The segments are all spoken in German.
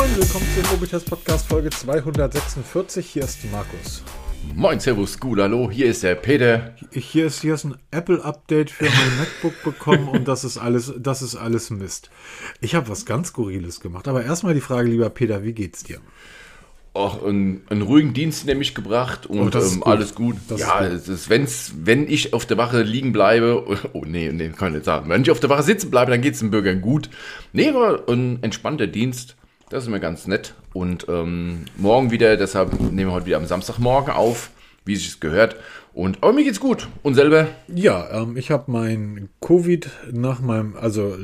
moin, willkommen zum Mobiltest Podcast Folge 246. Hier ist Markus. Moin, Servus, gut, hallo, hier ist der Peter. Hier ist, hier ist ein Apple-Update für mein MacBook bekommen und das ist alles, das ist alles Mist. Ich habe was ganz Skurriles gemacht. Aber erstmal die Frage, lieber Peter, wie geht's dir? Auch einen, einen ruhigen Dienst nämlich gebracht und Oh, ähm, gut. alles gut. Das ja, ist es ist, wenn's, wenn ich auf der Wache liegen bleibe, oh nee, nee, kann ich nicht sagen. Wenn ich auf der Wache sitzen bleibe, dann geht es den Bürgern gut. Nee, war ein entspannter Dienst. Das ist mir ganz nett. Und ähm, morgen wieder, deshalb nehmen wir heute wieder am Samstagmorgen auf, wie es sich gehört. Und aber mir geht's gut. Und selber? Ja, ähm, ich habe mein Covid nach meinem, also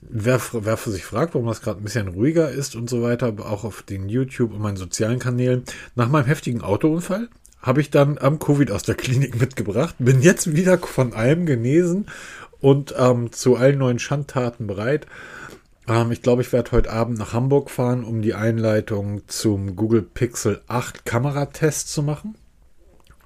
wer, wer für sich fragt, warum das gerade ein bisschen ruhiger ist und so weiter, auch auf den YouTube und meinen sozialen Kanälen, nach meinem heftigen Autounfall habe ich dann am Covid aus der Klinik mitgebracht, bin jetzt wieder von allem genesen und ähm, zu allen neuen Schandtaten bereit. Ähm, ich glaube, ich werde heute Abend nach Hamburg fahren, um die Einleitung zum Google Pixel 8 Kameratest zu machen.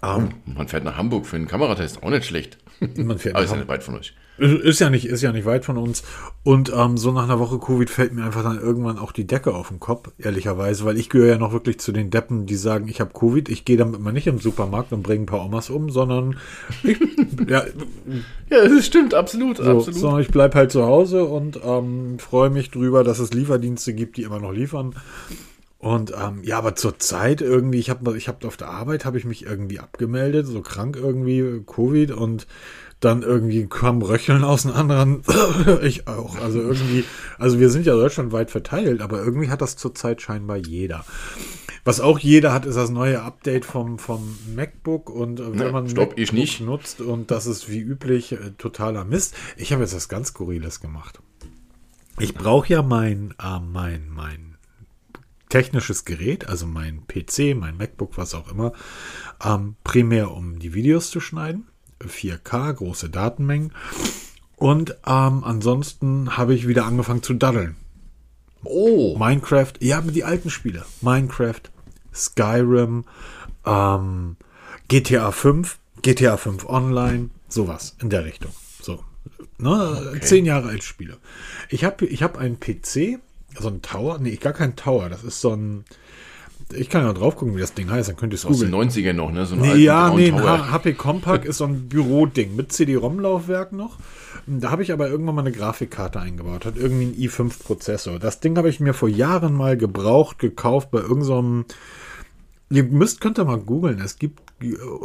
Ähm, Man fährt nach Hamburg für einen Kameratest, auch nicht schlecht. man fährt Aber ist ja nicht weit von euch. Ist ja nicht, ist ja nicht weit von uns. Und ähm, so nach einer Woche Covid fällt mir einfach dann irgendwann auch die Decke auf den Kopf, ehrlicherweise, weil ich gehöre ja noch wirklich zu den Deppen, die sagen, ich habe Covid, ich gehe damit mal nicht im Supermarkt und bringe ein paar Omas um, sondern ich, ja, Ja, das stimmt, absolut, so, absolut. sondern ich bleib halt zu Hause und ähm, freue mich drüber, dass es Lieferdienste gibt, die immer noch liefern. Und ähm, ja, aber zur Zeit irgendwie, ich habe ich hab auf der Arbeit, habe ich mich irgendwie abgemeldet, so krank irgendwie, Covid und dann irgendwie kam Röcheln aus einem anderen, ich auch, also irgendwie, also wir sind ja deutschlandweit verteilt, aber irgendwie hat das zurzeit scheinbar jeder. Was auch jeder hat, ist das neue Update vom, vom MacBook und äh, wenn Ne, man stopp, MacBook ich nicht. nutzt und das ist wie üblich äh, totaler Mist. Ich habe jetzt was ganz Skurriles gemacht. Ich brauche ja mein, äh, mein, mein technisches Gerät, also mein PC, mein MacBook, was auch immer, ähm, primär um die Videos zu schneiden. 4K, große Datenmengen. Und ähm, ansonsten habe ich wieder angefangen zu daddeln. Oh, Minecraft, ja, die alten Spiele. Minecraft, Skyrim, ähm, GTA 5, GTA 5 Online, sowas in der Richtung. So, ne, zehn Jahre alt Spiele. Ich habe ich hab einen PC, so ein Tower, nee, gar kein Tower, das ist so ein, ich kann ja drauf gucken, wie das Ding heißt, dann könnt ihr es aus den googeln. 90ern noch, ne? So einen Nee, ja, nee, ein Tower. HP Compact ist so ein Büroding mit CD-ROM-Laufwerk noch. Da habe ich aber irgendwann mal eine Grafikkarte eingebaut, hat irgendwie einen i5-Prozessor. Das Ding habe ich mir vor Jahren mal gebraucht, gekauft bei irgendeinem. Ihr müsst, könnt ihr mal googeln. Es gibt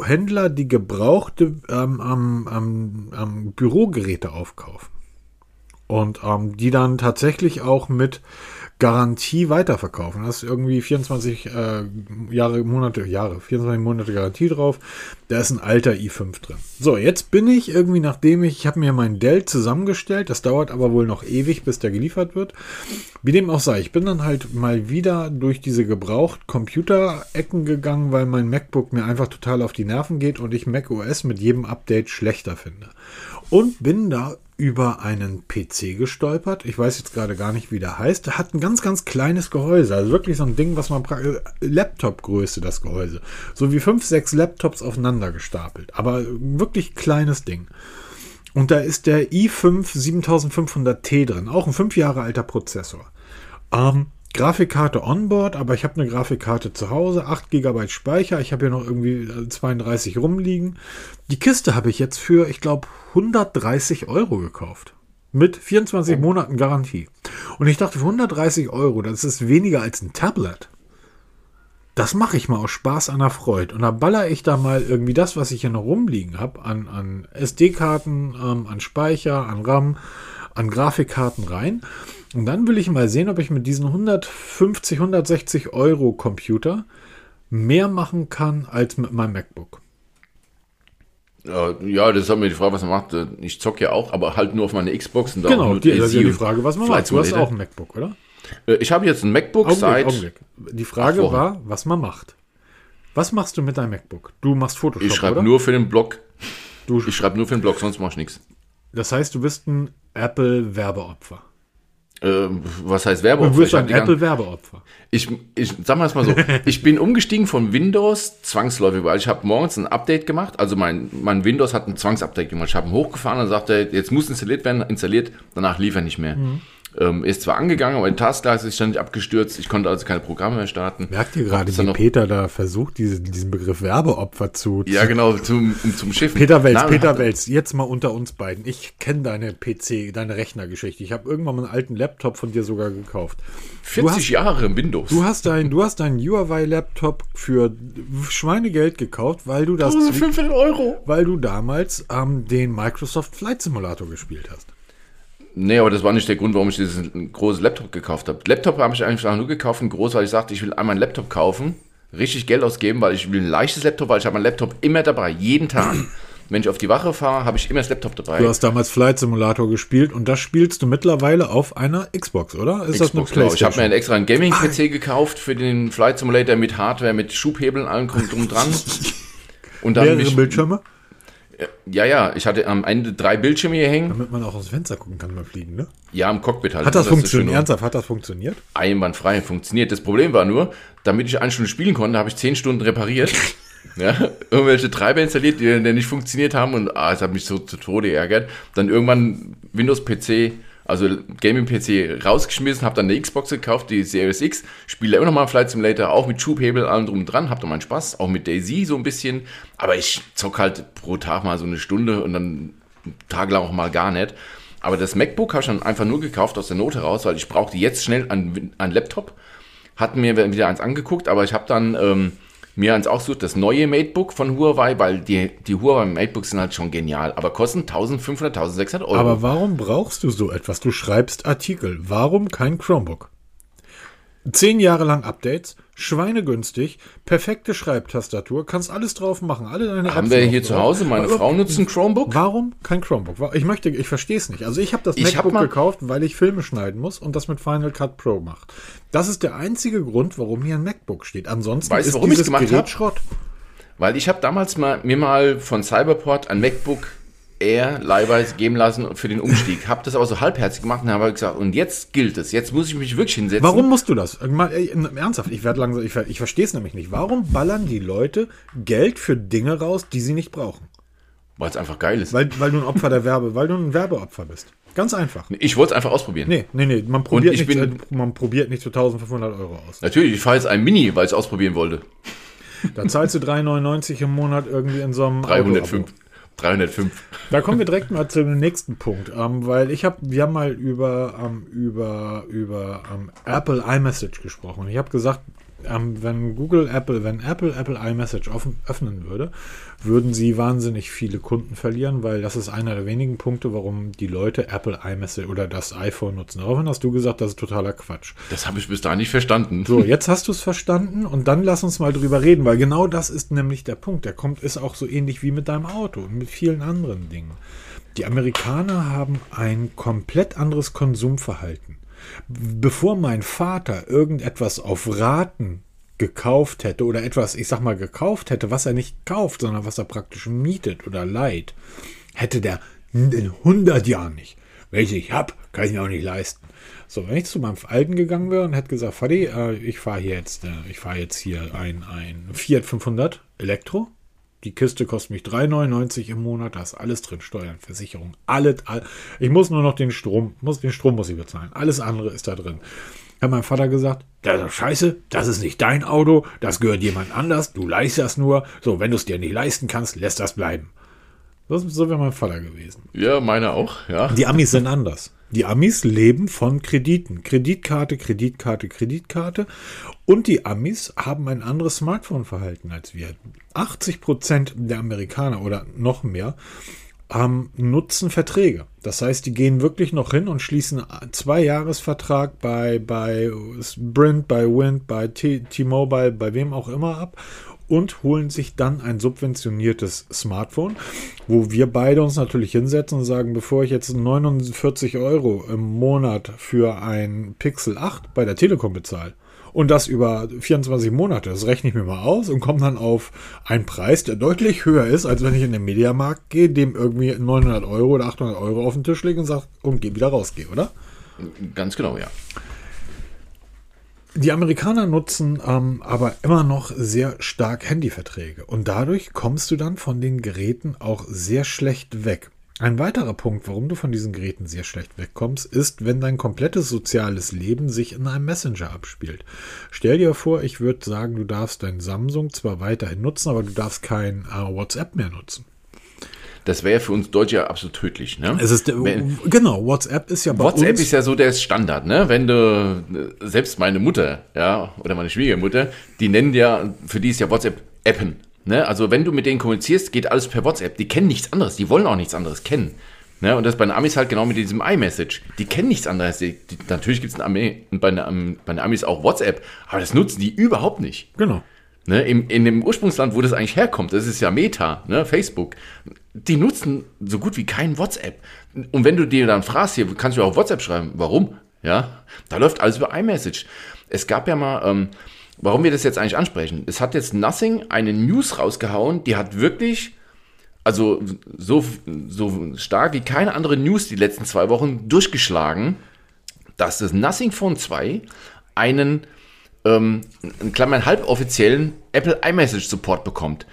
Händler, die gebrauchte ähm, am, am, am Bürogeräte aufkaufen. Und ähm, die dann tatsächlich auch mit Garantie weiterverkaufen. Da ist irgendwie 24 äh, Jahre, Monate, Jahre, 24 Monate Garantie drauf. Da ist ein alter i5 drin. So, jetzt bin ich irgendwie, nachdem ich, ich habe mir mein Dell zusammengestellt, das dauert aber wohl noch ewig, bis der geliefert wird. Wie dem auch sei, ich bin dann halt mal wieder durch diese gebraucht Computer-Ecken gegangen, weil mein MacBook mir einfach total auf die Nerven geht und ich macOS mit jedem Update schlechter finde. Und bin da über einen PC gestolpert. Ich weiß jetzt gerade gar nicht, wie der heißt. Der hat ein ganz, ganz kleines Gehäuse. Also wirklich so ein Ding, was man äh, Laptop-Größe, das Gehäuse. So wie fünf, sechs Laptops aufeinander gestapelt. Aber wirklich kleines Ding. Und da ist der i5 7500T drin. Auch ein fünf Jahre alter Prozessor. Ähm, Grafikkarte onboard, aber ich habe eine Grafikkarte zu Hause, 8 GB Speicher, ich habe hier noch irgendwie äh, 32 rumliegen. Die Kiste habe ich jetzt für, ich glaube, 130 Euro gekauft. Mit 24 Monaten Garantie. Und ich dachte, für 130 Euro, das ist weniger als ein Tablet. Das mache ich mal aus Spaß an der Freude. Und da baller ich da mal irgendwie das, was ich hier noch rumliegen habe, an, an SD-Karten, ähm, an Speicher, an RAM, an Grafikkarten rein. Und dann will ich mal sehen, ob ich mit diesen 150, 160 Euro Computer mehr machen kann als mit meinem MacBook. Ja, das ist halt mir die Frage, was man macht. Ich zocke ja auch, aber halt nur auf meine Xbox. Und da Genau, die, das ist ja die Frage, was man macht. Du hast auch ein MacBook, oder? Äh, Ich habe jetzt ein MacBook Augenblick, seit. Augenblick. Die Frage war, was man macht. Was machst du mit deinem MacBook? Du machst Photoshop, Ich schreibe nur für den Blog. Du, Ich schreibe nur für den Blog, sonst mache ich nichts. das heißt, du bist ein Apple-Werbeopfer. Ähm, was heißt Du Werbeopfer? Ich, hab ein Apple-Werbeopfer. ich, ich sag mal es mal so. ich bin umgestiegen von Windows zwangsläufig, weil ich habe morgens ein Update gemacht. Also mein, mein Windows hat ein Zwangsupdate gemacht. Ich habe ihn hochgefahren und sagte, jetzt muss installiert werden, installiert, danach lief er nicht mehr. Ähm, ist zwar angegangen, aber die Taskleiste ist ständig abgestürzt. Ich konnte also keine Programme mehr starten. Merkt ihr gerade, wie Peter da versucht, diese, diesen Begriff Werbeopfer zu. Ja, genau, zum, um, zum Schiff. Peter Welz, Na, Peter Welz, jetzt mal unter uns beiden. Ich kenne deine PC, deine Rechnergeschichte. Ich habe irgendwann mal einen alten Laptop von dir sogar gekauft. Du 40 hast, Jahre Windows. du hast deinen du hast deinen Huawei-Laptop für Schweinegeld gekauft, weil du das 1500 Euro. weil du damals ähm, den Microsoft Flight Simulator gespielt hast. Nee, aber das war nicht der Grund, warum ich dieses große Laptop gekauft habe. Laptop habe ich einfach nur gekauft, groß, weil ich sagte, ich will einmal einen Laptop kaufen, richtig Geld ausgeben, weil ich will ein leichtes Laptop, weil ich habe meinen Laptop immer dabei, jeden Tag. Wenn ich auf die Wache fahre, habe ich immer das Laptop dabei. Du hast damals Flight Simulator gespielt und das spielst du mittlerweile auf einer Xbox, oder? Ist Xbox, genau. Ich habe mir einen extra Gaming-PC gekauft für den Flight Simulator mit Hardware, mit Schubhebeln, allem drum drum dran. Und dann mehrere mich, Bildschirme, ja, ja, ich hatte am Ende drei Bildschirme hier hängen. damit man auch aus dem Fenster gucken kann beim Fliegen, ne? Ja, im Cockpit halt. Hat das, schön. funktioniert? Ernsthaft, hat das funktioniert? einwandfrei funktioniert. Das Problem war nur, damit ich eine Stunde spielen konnte, habe ich zehn Stunden repariert. ja, irgendwelche Treiber installiert, die, die nicht funktioniert haben und ah, es hat mich so zu Tode geärgert. Dann irgendwann Windows-PC, also Gaming-PC rausgeschmissen, habe dann eine Xbox gekauft, die Series X, spiele immer noch mal Flight Simulator, auch mit Schubhebel, allem drum und dran, hab da meinen Spaß, auch mit Daisy so ein bisschen, aber ich zock halt pro Tag mal so eine Stunde und dann tagelang auch mal gar nicht. Aber das MacBook habe ich dann einfach nur gekauft aus der Not heraus, weil ich brauchte jetzt schnell einen, einen Laptop. Hatten mir wieder eins angeguckt, aber ich habe dann ähm, mir eins ausgesucht, das neue MateBook von Huawei, weil die, die Huawei MateBooks sind halt schon genial, aber kosten 1500, 1600 Euro. Aber warum brauchst du so etwas? Du schreibst Artikel. Warum kein Chromebook? Zehn Jahre lang Updates, schweinegünstig, perfekte Schreibtastatur, kannst alles drauf machen, alle deine haben Apps wir drauf hier zu drauf. Hause, meine Aber Frau nutzt ein Chromebook. Warum kein Chromebook? Ich möchte, ich verstehe es nicht. Also ich habe das Ich hab MacBook mal- gekauft, weil ich Filme schneiden muss und das mit Final Cut Pro macht. Das ist der einzige Grund, warum hier ein MacBook steht. Ansonsten Weißt du, ist warum dieses gemacht Gerät hab? Schrott. Weil ich habe damals mal, mir mal von Cyberport ein MacBook Air leihweise geben lassen für den Umstieg. Habe das aber so halbherzig gemacht und habe gesagt, und jetzt gilt es. Jetzt muss ich mich wirklich hinsetzen. Warum musst du das? Mal, ey, ernsthaft, ich werde langsam, ich, ich verstehe es nämlich nicht. Warum ballern die Leute Geld für Dinge raus, die sie nicht brauchen? Weil es einfach geil ist. Weil, weil du ein Opfer der Werbe, weil du ein Werbeopfer bist. Ganz einfach. Ich wollte es einfach ausprobieren. Nee, nee, nee, man probiert, ich nicht, bin- äh, man probiert nicht für 1500 Euro aus. Natürlich, ich fahre jetzt ein Mini, weil ich es ausprobieren wollte. Da zahlst du 3,99 im Monat irgendwie in so einem 305. 305. Da kommen wir direkt mal zum nächsten Punkt, ähm, weil ich habe, wir haben mal über ähm, über über ähm, Apple iMessage gesprochen. Ich habe gesagt, ähm, wenn Google Apple, wenn Apple Apple iMessage offen, öffnen würde, würden sie wahnsinnig viele Kunden verlieren, weil das ist einer der wenigen Punkte, warum die Leute Apple iMessage oder das iPhone nutzen. Daraufhin hast du gesagt, das ist totaler Quatsch. Das habe ich bis dahin nicht verstanden. So, jetzt hast du es verstanden und dann lass uns mal drüber reden, weil genau das ist nämlich der Punkt. Der kommt, ist auch so ähnlich wie mit deinem Auto und mit vielen anderen Dingen. Die Amerikaner haben ein komplett anderes Konsumverhalten. Bevor mein Vater irgendetwas auf Raten gekauft hätte oder etwas, ich sag mal, gekauft hätte, was er nicht kauft, sondern was er praktisch mietet oder leiht, hätte der in 100 Jahren nicht. Welche ich hab, kann ich mir auch nicht leisten. So, wenn ich zu meinem Alten gegangen wäre und hätte gesagt, Fadi, äh, ich fahre jetzt, äh, ich jetzt hier ein, ein Fiat 500 Elektro. Die Kiste kostet mich 3,99 im Monat, da ist alles drin, Steuern, Versicherung, alles, all, ich muss nur noch den Strom, muss, den Strom muss ich bezahlen, alles andere ist da drin. Hat mein Vater gesagt, das ist scheiße, das ist nicht dein Auto, das gehört jemand anders, du leihst das nur, so, wenn du es dir nicht leisten kannst, lässt das bleiben. Das ist so wäre mein Vater gewesen. Ja, meine auch, ja. Die Amis sind anders. Die Amis leben von Krediten. Kreditkarte, Kreditkarte, Kreditkarte. Und die Amis haben ein anderes Smartphone-Verhalten als wir. 80 Prozent der Amerikaner oder noch mehr ähm, nutzen Verträge. Das heißt, die gehen wirklich noch hin und schließen zwei Jahresvertrag bei, bei Sprint, bei Wind, bei T-Mobile, bei wem auch immer ab und holen sich dann ein subventioniertes Smartphone, wo wir beide uns natürlich hinsetzen und sagen, bevor ich jetzt 49 Euro im Monat für ein Pixel 8 bei der Telekom bezahle und das über 24 Monate, das rechne ich mir mal aus und komme dann auf einen Preis, der deutlich höher ist, als wenn ich in den Mediamarkt gehe, dem irgendwie 900 Euro oder 800 Euro auf den Tisch lege und sage, und geh wieder rausgehe, oder? Ganz genau, ja. Die Amerikaner nutzen ähm, aber immer noch sehr stark Handyverträge und dadurch kommst du dann von den Geräten auch sehr schlecht weg. Ein weiterer Punkt, warum du von diesen Geräten sehr schlecht wegkommst, ist, wenn dein komplettes soziales Leben sich in einem Messenger abspielt. Stell dir vor, ich würde sagen, du darfst dein Samsung zwar weiterhin nutzen, aber du darfst kein äh, WhatsApp mehr nutzen. Das wäre für uns Deutsche ja absolut tödlich, ne? Es ist, Wenn, genau, WhatsApp ist ja bei WhatsApp uns ist ja so der Standard, ne? Wenn du, selbst meine Mutter, ja, oder meine Schwiegermutter, die nennen ja, für die ist ja WhatsApp Appen, Ne? Also wenn du mit denen kommunizierst, geht alles per WhatsApp. Die kennen nichts anderes, die wollen auch nichts anderes kennen. Ne? Und das bei den Amis halt genau mit diesem iMessage. Die kennen nichts anderes. Die, die, natürlich gibt es bei, bei den Amis auch WhatsApp, aber das nutzen die überhaupt nicht. Genau. Ne, in, in dem Ursprungsland, wo das eigentlich herkommt, das ist ja Meta, ne, Facebook, die nutzen so gut wie kein WhatsApp. Und wenn du dir dann fragst, hier kannst du auch WhatsApp schreiben, warum? Ja, da läuft alles über iMessage. Es gab ja mal, ähm, warum wir das jetzt eigentlich ansprechen. Es hat jetzt Nothing eine News rausgehauen, die hat wirklich, also so, so stark wie keine andere News die letzten zwei Wochen durchgeschlagen, dass das Nothing Phone 2 einen, ähm, in Klammern halboffiziellen Apple iMessage Support bekommt.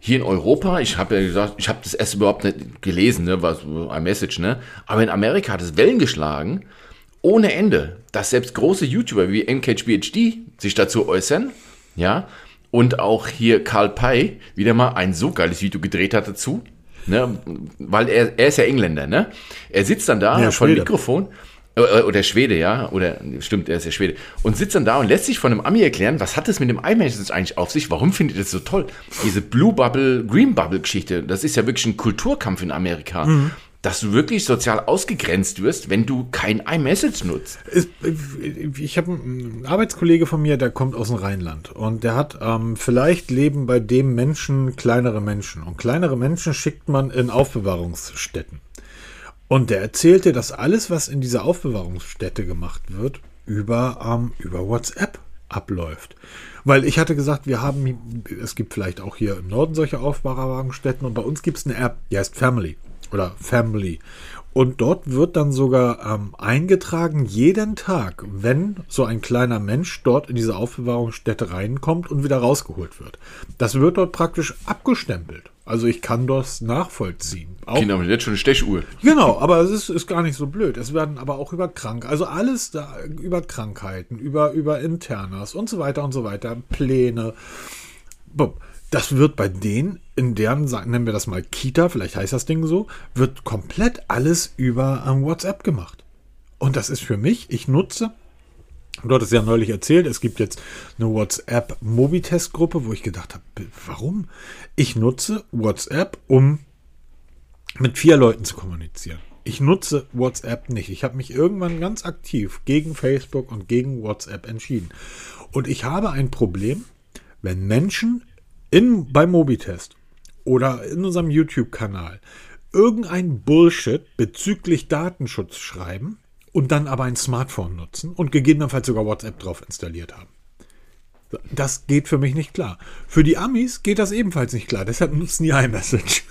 Hier in Europa, ich habe ja gesagt, ich habe das erst überhaupt nicht gelesen, ne, was iMessage, ne? Aber in Amerika hat es Wellen geschlagen ohne Ende, dass selbst große YouTuber wie MKHBHD sich dazu äußern, ja, und auch hier Karl Pei wieder mal ein so geiles Video gedreht hat dazu, ne, weil er, er ist ja Engländer, ne? Er sitzt dann da ja, vor dem Mikrofon oder Schwede, ja, oder stimmt, er ist ja Schwede und sitzt dann da und lässt sich von einem Ami erklären, was hat es mit dem iMessage eigentlich auf sich? Warum findet ihr das so toll? Diese Blue Bubble, Green Bubble Geschichte, das ist ja wirklich ein Kulturkampf in Amerika. Mhm dass du wirklich sozial ausgegrenzt wirst, wenn du kein iMessage nutzt. Ich habe einen Arbeitskollege von mir, der kommt aus dem Rheinland und der hat ähm, vielleicht leben bei dem Menschen kleinere Menschen und kleinere Menschen schickt man in Aufbewahrungsstätten. Und der erzählte, dass alles, was in dieser Aufbewahrungsstätte gemacht wird, über, ähm, über WhatsApp abläuft. Weil ich hatte gesagt, wir haben, es gibt vielleicht auch hier im Norden solche Aufbewahrungsstätten und bei uns gibt es eine App, die heißt Family oder Family. Und dort wird dann sogar ähm, eingetragen, jeden Tag, wenn so ein kleiner Mensch dort in diese Aufbewahrungsstätte reinkommt und wieder rausgeholt wird. Das wird dort praktisch abgestempelt. Also ich kann das nachvollziehen. Auch, Kinder haben jetzt schon eine Stechuhr. Genau, aber es ist, ist gar nicht so blöd. Es werden aber auch über Krank, also alles da, über Krankheiten, über, über Internas und so weiter und so weiter, Pläne. Das wird bei denen, in deren, nennen wir das mal Kita, vielleicht heißt das Ding so, wird komplett alles über ähm, WhatsApp gemacht. Und das ist für mich, ich nutze, du hattest ja neulich erzählt, es gibt jetzt eine WhatsApp-Mobitest-Gruppe, wo ich gedacht habe, warum? Ich nutze WhatsApp, um mit vier Leuten zu kommunizieren. Ich nutze WhatsApp nicht. Ich habe mich irgendwann ganz aktiv gegen Facebook und gegen WhatsApp entschieden. Und ich habe ein Problem, wenn Menschen in, beim Mobitest oder in unserem YouTube-Kanal irgendein Bullshit bezüglich Datenschutz schreiben und dann aber ein Smartphone nutzen und gegebenenfalls sogar WhatsApp drauf installiert haben. Das geht für mich nicht klar. Für die Amis geht das ebenfalls nicht klar. Deshalb nutzen die iMessage.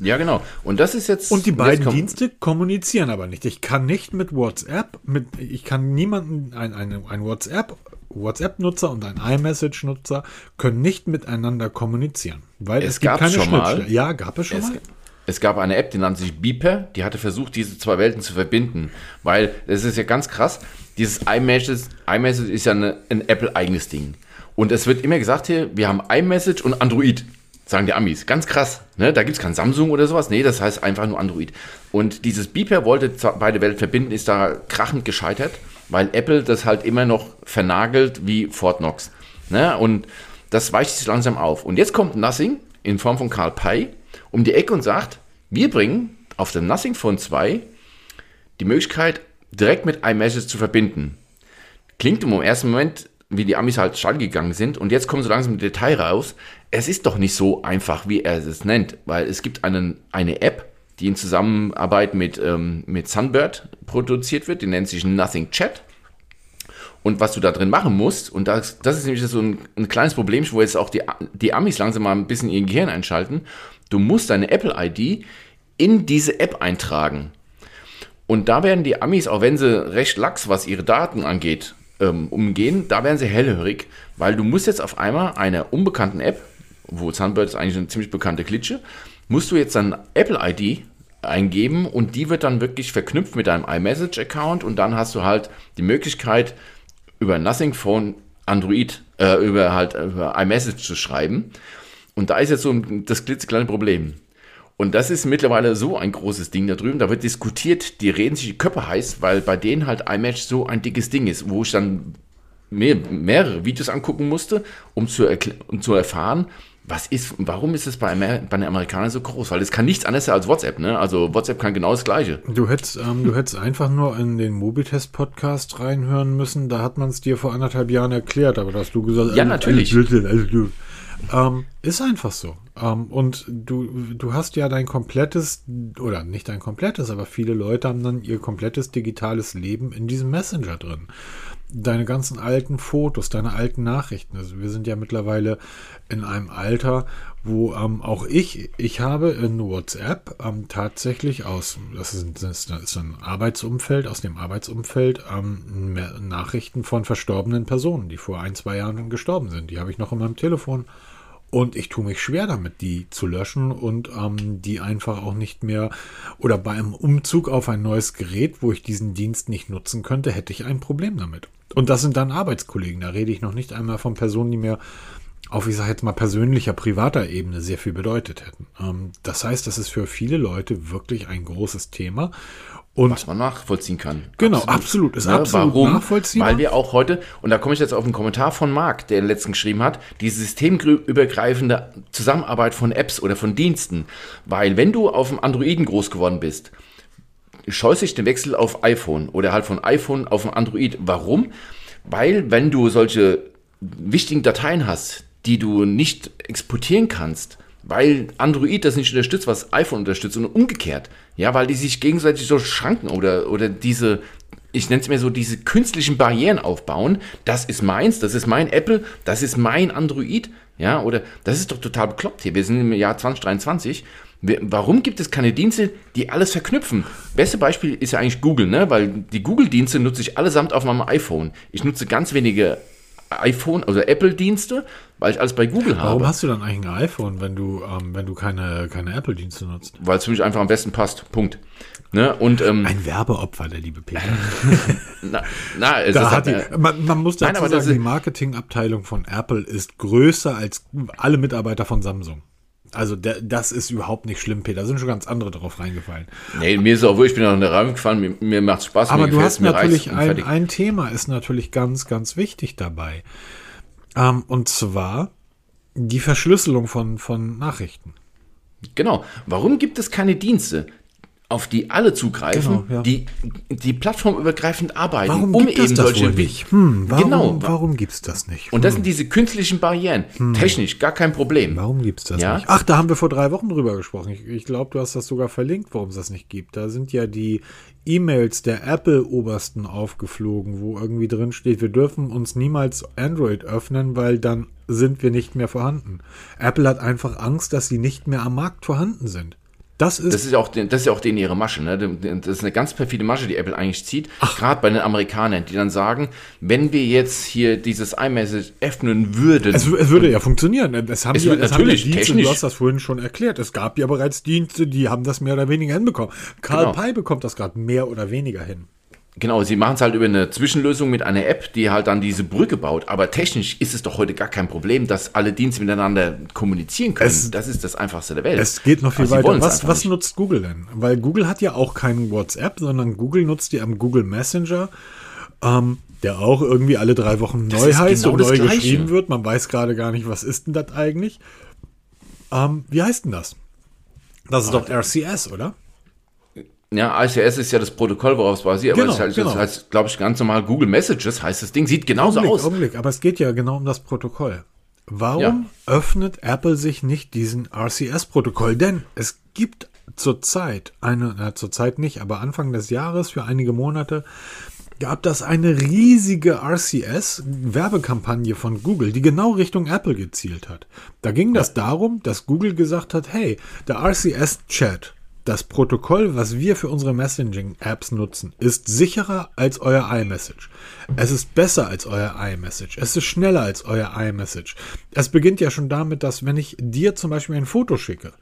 Ja, genau. Und das ist jetzt. Und die beiden Dienste kommunizieren aber nicht. Ich kann nicht mit WhatsApp, mit, ich kann niemanden ein, ein, ein WhatsApp WhatsApp-Nutzer und ein iMessage-Nutzer können nicht miteinander kommunizieren, weil es, es gibt keine schon Mal, ja, gab es schon es, mal. Es gab eine App, die nannte sich Beeper, die hatte versucht, diese zwei Welten zu verbinden, weil es ist ja ganz krass, dieses iMessage, iMessage ist ja eine, ein Apple-eigenes Ding. Und es wird immer gesagt hier, wir haben iMessage und Android, sagen die Amis. Ganz krass. Ne? Da gibt es kein Samsung oder sowas. Nee, das heißt einfach nur Android. Und dieses Beeper wollte beide Welten verbinden, ist da krachend gescheitert weil Apple das halt immer noch vernagelt wie Fort Knox. Ne? Und das weicht sich langsam auf. Und jetzt kommt Nothing in Form von Carl Pei um die Ecke und sagt, wir bringen auf dem Nothing Phone 2 die Möglichkeit, direkt mit iMessage zu verbinden. Klingt im ersten Moment, wie die Amis halt steil gegangen sind. Und jetzt kommen so langsam die Detail raus. Es ist doch nicht so einfach, wie er es nennt, weil es gibt einen, eine App, die in Zusammenarbeit mit, ähm, mit Sunbird produziert wird. Die nennt sich Nothing Chat. Und was du da drin machen musst, und das, das ist nämlich so ein, ein kleines Problem, wo jetzt auch die, die Amis langsam mal ein bisschen ihr Gehirn einschalten, du musst deine Apple-ID in diese App eintragen. Und da werden die Amis, auch wenn sie recht lax, was ihre Daten angeht, ähm, umgehen, da werden sie hellhörig, weil du musst jetzt auf einmal einer unbekannten App, wo Sunbird ist eigentlich eine ziemlich bekannte Klitsche, musst du jetzt dann Apple-ID eingeben und die wird dann wirklich verknüpft mit deinem iMessage-Account und dann hast du halt die Möglichkeit, über Nothing Phone Android, äh, über halt über iMessage zu schreiben. Und da ist jetzt so das klitzekleine Problem. Und das ist mittlerweile so ein großes Ding da drüben. Da wird diskutiert, die reden sich die Köpfe heiß, weil bei denen halt iMatch so ein dickes Ding ist, wo ich dann mehr, mehrere Videos angucken musste, um zu, um zu erfahren, was ist, warum ist es bei, Amer bei den Amerikanern so groß? Weil es kann nichts anderes als WhatsApp, ne? Also WhatsApp kann genau das Gleiche. Du hättest, ähm, du hättest einfach nur in den Mobitest-Podcast reinhören müssen. Da hat man es dir vor anderthalb Jahren erklärt, aber da hast du gesagt, ja, natürlich. Ähm, ist einfach so. Ähm, und du, du hast ja dein komplettes, oder nicht dein komplettes, aber viele Leute haben dann ihr komplettes digitales Leben in diesem Messenger drin deine ganzen alten Fotos, deine alten Nachrichten. Also wir sind ja mittlerweile in einem Alter, wo ähm, auch ich, ich habe in WhatsApp ähm, tatsächlich aus, das ist, das ist, ein Arbeitsumfeld, aus dem Arbeitsumfeld ähm, Nachrichten von verstorbenen Personen, die vor ein, zwei Jahren gestorben sind. Die habe ich noch in meinem Telefon. Und ich tue mich schwer damit, die zu löschen und ähm, die einfach auch nicht mehr oder bei einem Umzug auf ein neues Gerät, wo ich diesen Dienst nicht nutzen könnte, hätte ich ein Problem damit. Und das sind dann Arbeitskollegen. Da rede ich noch nicht einmal von Personen, die mir auf, ich sage jetzt mal, persönlicher, privater Ebene sehr viel bedeutet hätten. Ähm, das heißt, das ist für viele Leute wirklich ein großes Thema. Und was man nachvollziehen kann. Genau, absolut, absolut ist ne, absolut warum? nachvollziehbar. Weil wir auch heute, und da komme ich jetzt auf einen Kommentar von Marc, der letzten geschrieben hat, die systemübergreifende Zusammenarbeit von Apps oder von Diensten. Weil wenn du auf dem Androiden groß geworden bist, scheust dich den Wechsel auf iPhone oder halt von iPhone auf ein Android. Warum? Weil wenn du solche wichtigen Dateien hast, die du nicht exportieren kannst, weil Android das nicht unterstützt, was iPhone unterstützt und umgekehrt. Ja, weil die sich gegenseitig so schranken oder, oder diese, ich nenne es mir so, diese künstlichen Barrieren aufbauen. Das ist meins, das ist mein Apple, das ist mein Android. Ja, oder das ist doch total bekloppt hier. Wir sind im Jahr 2023 Warum gibt es keine Dienste, die alles verknüpfen? Beste Beispiel ist ja eigentlich Google, ne? weil die Google-Dienste nutze ich allesamt auf meinem iPhone. Ich nutze ganz wenige iPhone, also Apple-Dienste, weil ich alles bei Google Warum habe. Warum hast du dann eigentlich ein iPhone, wenn du, ähm, wenn du keine, keine Apple-Dienste nutzt? Weil es für mich einfach am besten passt. Punkt. Ne? Und, ähm, ein Werbeopfer, der liebe Peter. na, na, es da ist halt, die, man, man, muss dazu nein, sagen, die Marketingabteilung von Apple ist größer als alle Mitarbeiter von Samsung. Also der, das ist überhaupt nicht schlimm, Peter. Da sind schon ganz andere drauf reingefallen. Nee, mir ist auch wohl, ich bin auch in der Raum gefahren, mir, mir macht Spaß. Aber du hast natürlich ein, ein Thema ist natürlich ganz, ganz wichtig dabei. Ähm, und zwar die Verschlüsselung von, von Nachrichten. Genau. Warum gibt es keine Dienste, auf die alle zugreifen, genau, ja. die, die plattformübergreifend arbeiten, warum um gibt eben das solche nicht? Hm, warum, genau. Warum gibt es das nicht? Hm. Und das sind hm. diese künstlichen Barrieren. Hm. Technisch, gar kein Problem. Warum gibt es das ja? nicht? Ach, da haben wir vor drei Wochen drüber gesprochen. Ich, ich glaube, du hast das sogar verlinkt, warum es das nicht gibt. Da sind ja die E-Mails der Apple-Obersten aufgeflogen, wo irgendwie drin steht, wir dürfen uns niemals Android öffnen, weil dann sind wir nicht mehr vorhanden. Apple hat einfach Angst, dass sie nicht mehr am Markt vorhanden sind. Das ist, das ist ja auch, das ist ja auch denen ihre Masche. Ne? Das ist eine ganz perfide Masche, die Apple eigentlich zieht. Gerade bei den Amerikanern, die dann sagen, wenn wir jetzt hier dieses iMessage öffnen würden. Es, es würde ja funktionieren. Es haben, es ja, es natürlich haben ja Dienste, du hast das vorhin schon erklärt. Es gab ja bereits Dienste, die haben das mehr oder weniger hinbekommen. Karl genau. Pei bekommt das gerade mehr oder weniger hin. Genau, sie machen es halt über eine Zwischenlösung mit einer App, die halt dann diese Brücke baut. Aber technisch ist es doch heute gar kein Problem, dass alle Dienste miteinander kommunizieren können. Es, das ist das Einfachste der Welt. Es geht noch viel weiter. Was, was nutzt Google denn? Weil Google hat ja auch keinen WhatsApp, sondern Google nutzt ja am Google Messenger, ähm, der auch irgendwie alle drei Wochen neu heißt genau und neu Gleiche. geschrieben wird. Man weiß gerade gar nicht, was ist denn das eigentlich? Ähm, wie heißt denn das? Das ist Warte. doch RCS, oder? Ja, ICS ist ja das Protokoll, worauf es basiert. Genau, aber es halt, genau. das heißt, glaube ich, ganz normal Google Messages heißt das Ding. Sieht genauso Augenblick, aus. Augenblick, aber es geht ja genau um das Protokoll. Warum ja. öffnet Apple sich nicht diesen RCS-Protokoll? Denn es gibt zurzeit eine, na, zurzeit nicht, aber Anfang des Jahres für einige Monate gab das eine riesige RCS-Werbekampagne von Google, die genau Richtung Apple gezielt hat. Da ging das darum, dass Google gesagt hat, hey, der RCS-Chat das Protokoll, was wir für unsere Messaging-Apps nutzen, ist sicherer als euer iMessage. Es ist besser als euer iMessage. Es ist schneller als euer iMessage. Es beginnt ja schon damit, dass wenn ich dir zum Beispiel ein Foto schicke,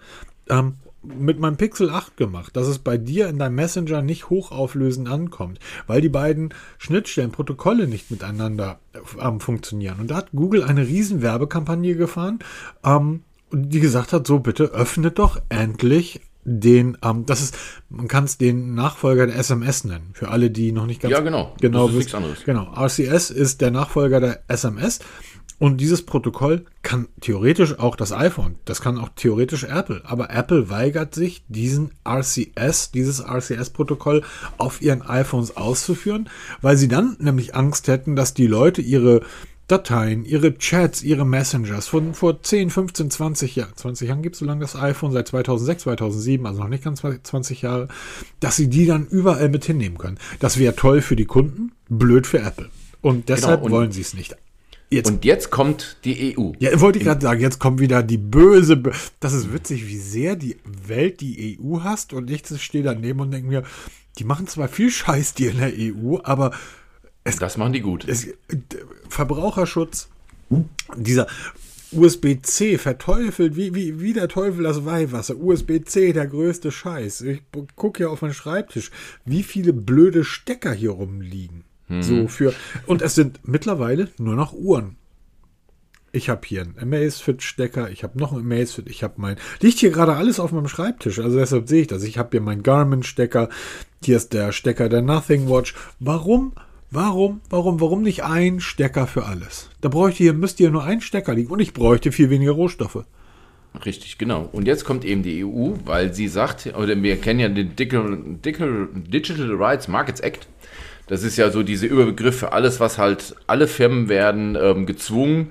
ähm, mit meinem Pixel 8 gemacht, dass es bei dir in deinem Messenger nicht hochauflösend ankommt, weil die beiden Schnittstellen, Protokolle nicht miteinander ähm, funktionieren. Und da hat Google eine riesen Werbekampagne gefahren, ähm, die gesagt hat, so bitte öffnet doch endlich den, ähm, das ist, man kann es den Nachfolger der SMS nennen, für alle, die noch nicht ganz Ja, genau. genau Das ist wissen. nichts anderes. Genau, RCS ist der Nachfolger der SMS und dieses Protokoll kann theoretisch auch das iPhone, das kann auch theoretisch Apple, aber Apple weigert sich, diesen RCS, dieses RCS-Protokoll auf ihren iPhones auszuführen, weil sie dann nämlich Angst hätten, dass die Leute ihre Dateien, ihre Chats, ihre Messengers von vor 10, 15, 20 Jahren, 20 Jahren gibt es so lange das iPhone, seit 2006, 2007, also noch nicht ganz 20 Jahre, dass sie die dann überall mit hinnehmen können. Das wäre toll für die Kunden, blöd für Apple. Und deshalb und- wollen sie es nicht. Jetzt, Und jetzt kommt die EU. ja, wollte ich gerade sagen, jetzt kommt wieder die böse. Bö das ist witzig, wie sehr die Welt die EU hasst und ich stehe daneben und denke mir, die machen zwar viel Scheiß die in der EU, aber Das machen die gut. es, Verbraucherschutz, dieser USB-C verteufelt, wie, wie, wie der Teufel das Weihwasser. USB-C, der größte Scheiß. Ich gucke ja auf meinen Schreibtisch, wie viele blöde Stecker hier rumliegen. So für, und es sind mittlerweile nur noch Uhren. Ich habe hier einen Amazfit-Stecker, ich habe noch einen Amazfit, ich habe mein, liegt hier gerade alles auf meinem Schreibtisch, also deshalb sehe ich das. Ich habe hier meinen Garmin-Stecker, hier ist der Stecker der Nothing Watch. Warum, warum, warum, warum nicht ein Stecker für alles? Da bräuchte hier, müsste hier nur ein Stecker liegen und ich bräuchte viel weniger Rohstoffe. Richtig, genau. Und jetzt kommt eben die EU, weil sie sagt, oder wir kennen ja den Digital, Rights Markets Act. Das ist ja so diese Überbegriff für alles, was halt alle Firmen werden ähm, gezwungen,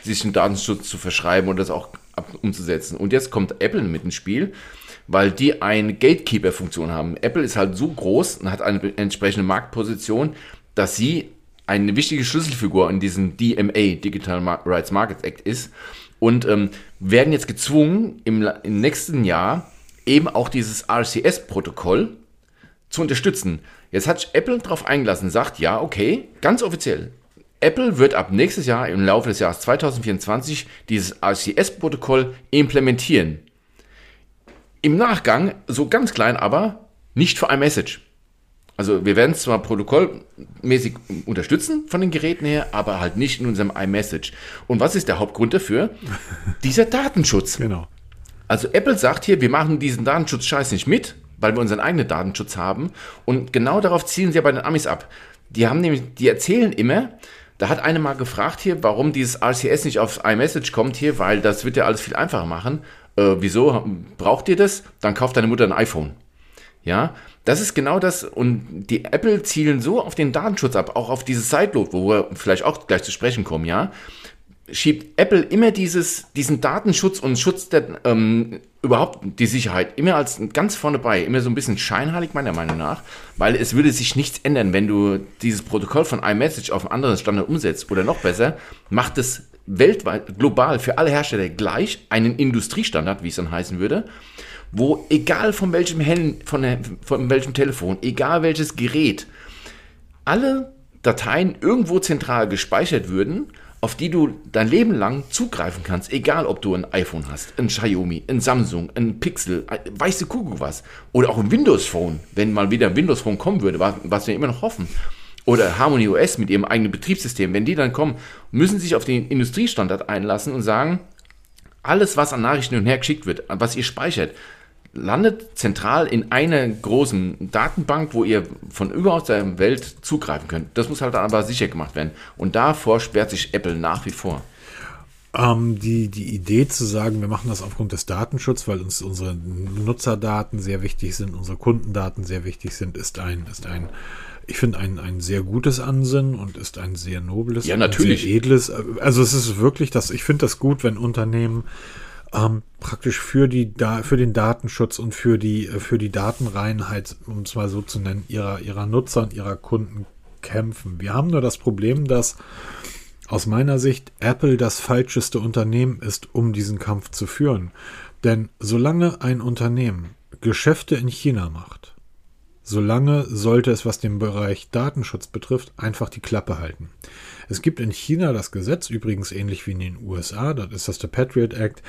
sich einen Datenschutz zu verschreiben und das auch umzusetzen. Und jetzt kommt Apple mit ins Spiel, weil die eine Gatekeeper-Funktion haben. Apple ist halt so groß und hat eine entsprechende Marktposition, dass sie eine wichtige Schlüsselfigur in diesem DMA, Digital Rights Markets Act, ist und ähm, werden jetzt gezwungen, im, im nächsten Jahr eben auch dieses RCS-Protokoll zu unterstützen. Jetzt hat Apple darauf eingelassen, sagt, ja, okay, ganz offiziell. Apple wird ab nächstes Jahr im Laufe des Jahres 2024 dieses RCS-Protokoll implementieren. Im Nachgang, so ganz klein, aber nicht für iMessage. Also wir werden es zwar protokollmäßig unterstützen von den Geräten her, aber halt nicht in unserem iMessage. Und was ist der Hauptgrund dafür? Dieser Datenschutz. Genau. Also Apple sagt hier, wir machen diesen Datenschutz-Scheiß nicht mit, weil wir unseren eigenen Datenschutz haben. Und genau darauf zielen sie ja bei den Amis ab. Die haben nämlich, die erzählen immer, da hat eine mal gefragt hier, warum dieses RCS nicht aufs iMessage kommt hier, weil das wird ja alles viel einfacher machen. Äh, wieso braucht ihr das? Dann kauft deine Mutter ein iPhone. Ja, das ist genau das. Und die Apple zielen so auf den Datenschutz ab, auch auf dieses Sideload, wo wir vielleicht auch gleich zu sprechen kommen, ja. Schiebt Apple immer dieses, diesen Datenschutz und Schutz der, ähm, überhaupt die Sicherheit immer als ganz vorne bei, immer so ein bisschen scheinheilig meiner Meinung nach, weil es würde sich nichts ändern, wenn du dieses Protokoll von iMessage auf einen anderen Standard umsetzt oder noch besser, macht es weltweit, global für alle Hersteller gleich einen Industriestandard, wie es dann heißen würde, wo egal von welchem Hand, von, von welchem Telefon, egal welches Gerät, alle Dateien irgendwo zentral gespeichert würden, auf die du dein Leben lang zugreifen kannst, egal ob du ein iPhone hast, ein Xiaomi, ein Samsung, ein Pixel, ein- weiß die Kuckuck was, oder auch ein Windows Phone, wenn mal wieder ein Windows Phone kommen würde, was, wir immer noch hoffen, oder Harmony OS mit ihrem eigenen Betriebssystem, wenn die dann kommen, müssen sich auf den Industriestandard einlassen und sagen, alles, was an Nachrichten und her geschickt wird, was ihr speichert, landet zentral in einer großen Datenbank, wo ihr von überaus der Welt zugreifen könnt. Das muss halt aber sicher gemacht werden. Und davor sperrt sich Apple nach wie vor. Ähm, die, die Idee zu sagen, wir machen das aufgrund des Datenschutzes, weil uns unsere Nutzerdaten sehr wichtig sind, unsere Kundendaten sehr wichtig sind, ist ein, ist ein, ich finde ein, ein sehr gutes Ansinnen und ist ein sehr nobles, Ja, natürlich. sehr edles. Also es ist wirklich das, ich finde das gut, wenn Unternehmen ähm, praktisch für die da für den Datenschutz und für die äh, für die Datenreinheit, um es mal so zu nennen, ihrer ihrer Nutzer und ihrer Kunden kämpfen. Wir haben nur das Problem, dass aus meiner Sicht Apple das falscheste Unternehmen ist, um diesen Kampf zu führen. Denn solange ein Unternehmen Geschäfte in China macht solange sollte es, was den Bereich Datenschutz betrifft, einfach die Klappe halten. Es gibt in China das Gesetz, übrigens ähnlich wie in den USA, das ist das der Patriot Act,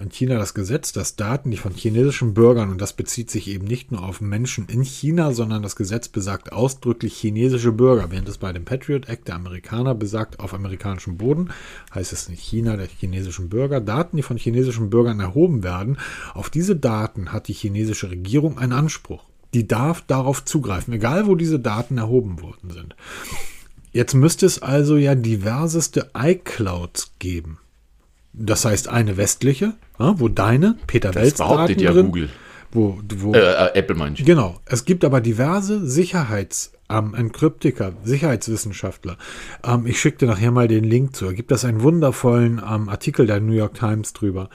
in China das Gesetz, dass Daten, die von chinesischen Bürgern, und das bezieht sich eben nicht nur auf Menschen in China, sondern das Gesetz besagt ausdrücklich chinesische Bürger, während es bei dem Patriot Act der Amerikaner besagt, auf amerikanischem Boden, heißt es nicht China der chinesischen Bürger, Daten, die von chinesischen Bürgern erhoben werden, auf diese Daten hat die chinesische Regierung einen Anspruch. Die darf darauf zugreifen, egal wo diese Daten erhoben worden sind. Jetzt müsste es also ja diverseste iClouds geben. Das heißt eine westliche, wo deine Peter Welz behauptet ja drin, Google. Wo, wo, Äh, äh, Apple meine ich. Genau. Es gibt aber diverse Sicherheits- ähm, Encryptiker, Sicherheitswissenschaftler. Ähm, ich schicke dir nachher mal den Link zu. Da gibt es einen wundervollen ähm, Artikel der New York Times drüber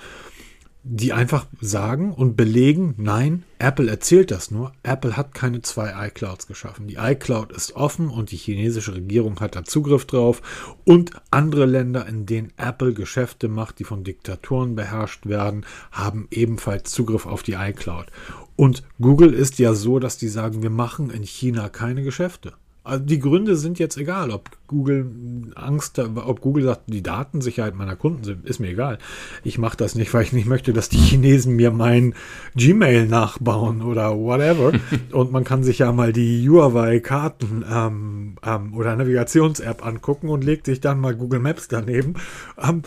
die einfach sagen und belegen, nein, Apple erzählt das nur. Apple hat keine zwei iClouds geschaffen. Die iCloud ist offen und die chinesische Regierung hat da Zugriff drauf. Und andere Länder, in denen Apple Geschäfte macht, die von Diktaturen beherrscht werden, haben ebenfalls Zugriff auf die iCloud. Und Google ist ja so, dass die sagen, wir machen in China keine Geschäfte. Also die Gründe sind jetzt egal, ob Google Angst, ob Google sagt, die Datensicherheit meiner Kunden sind, ist mir egal. Ich mache das nicht, weil ich nicht möchte, dass die Chinesen mir mein Gmail nachbauen oder whatever. Und man kann sich ja mal die Huawei-Karten ähm, ähm, oder Navigations-App angucken und legt sich dann mal Google Maps daneben. Ähm,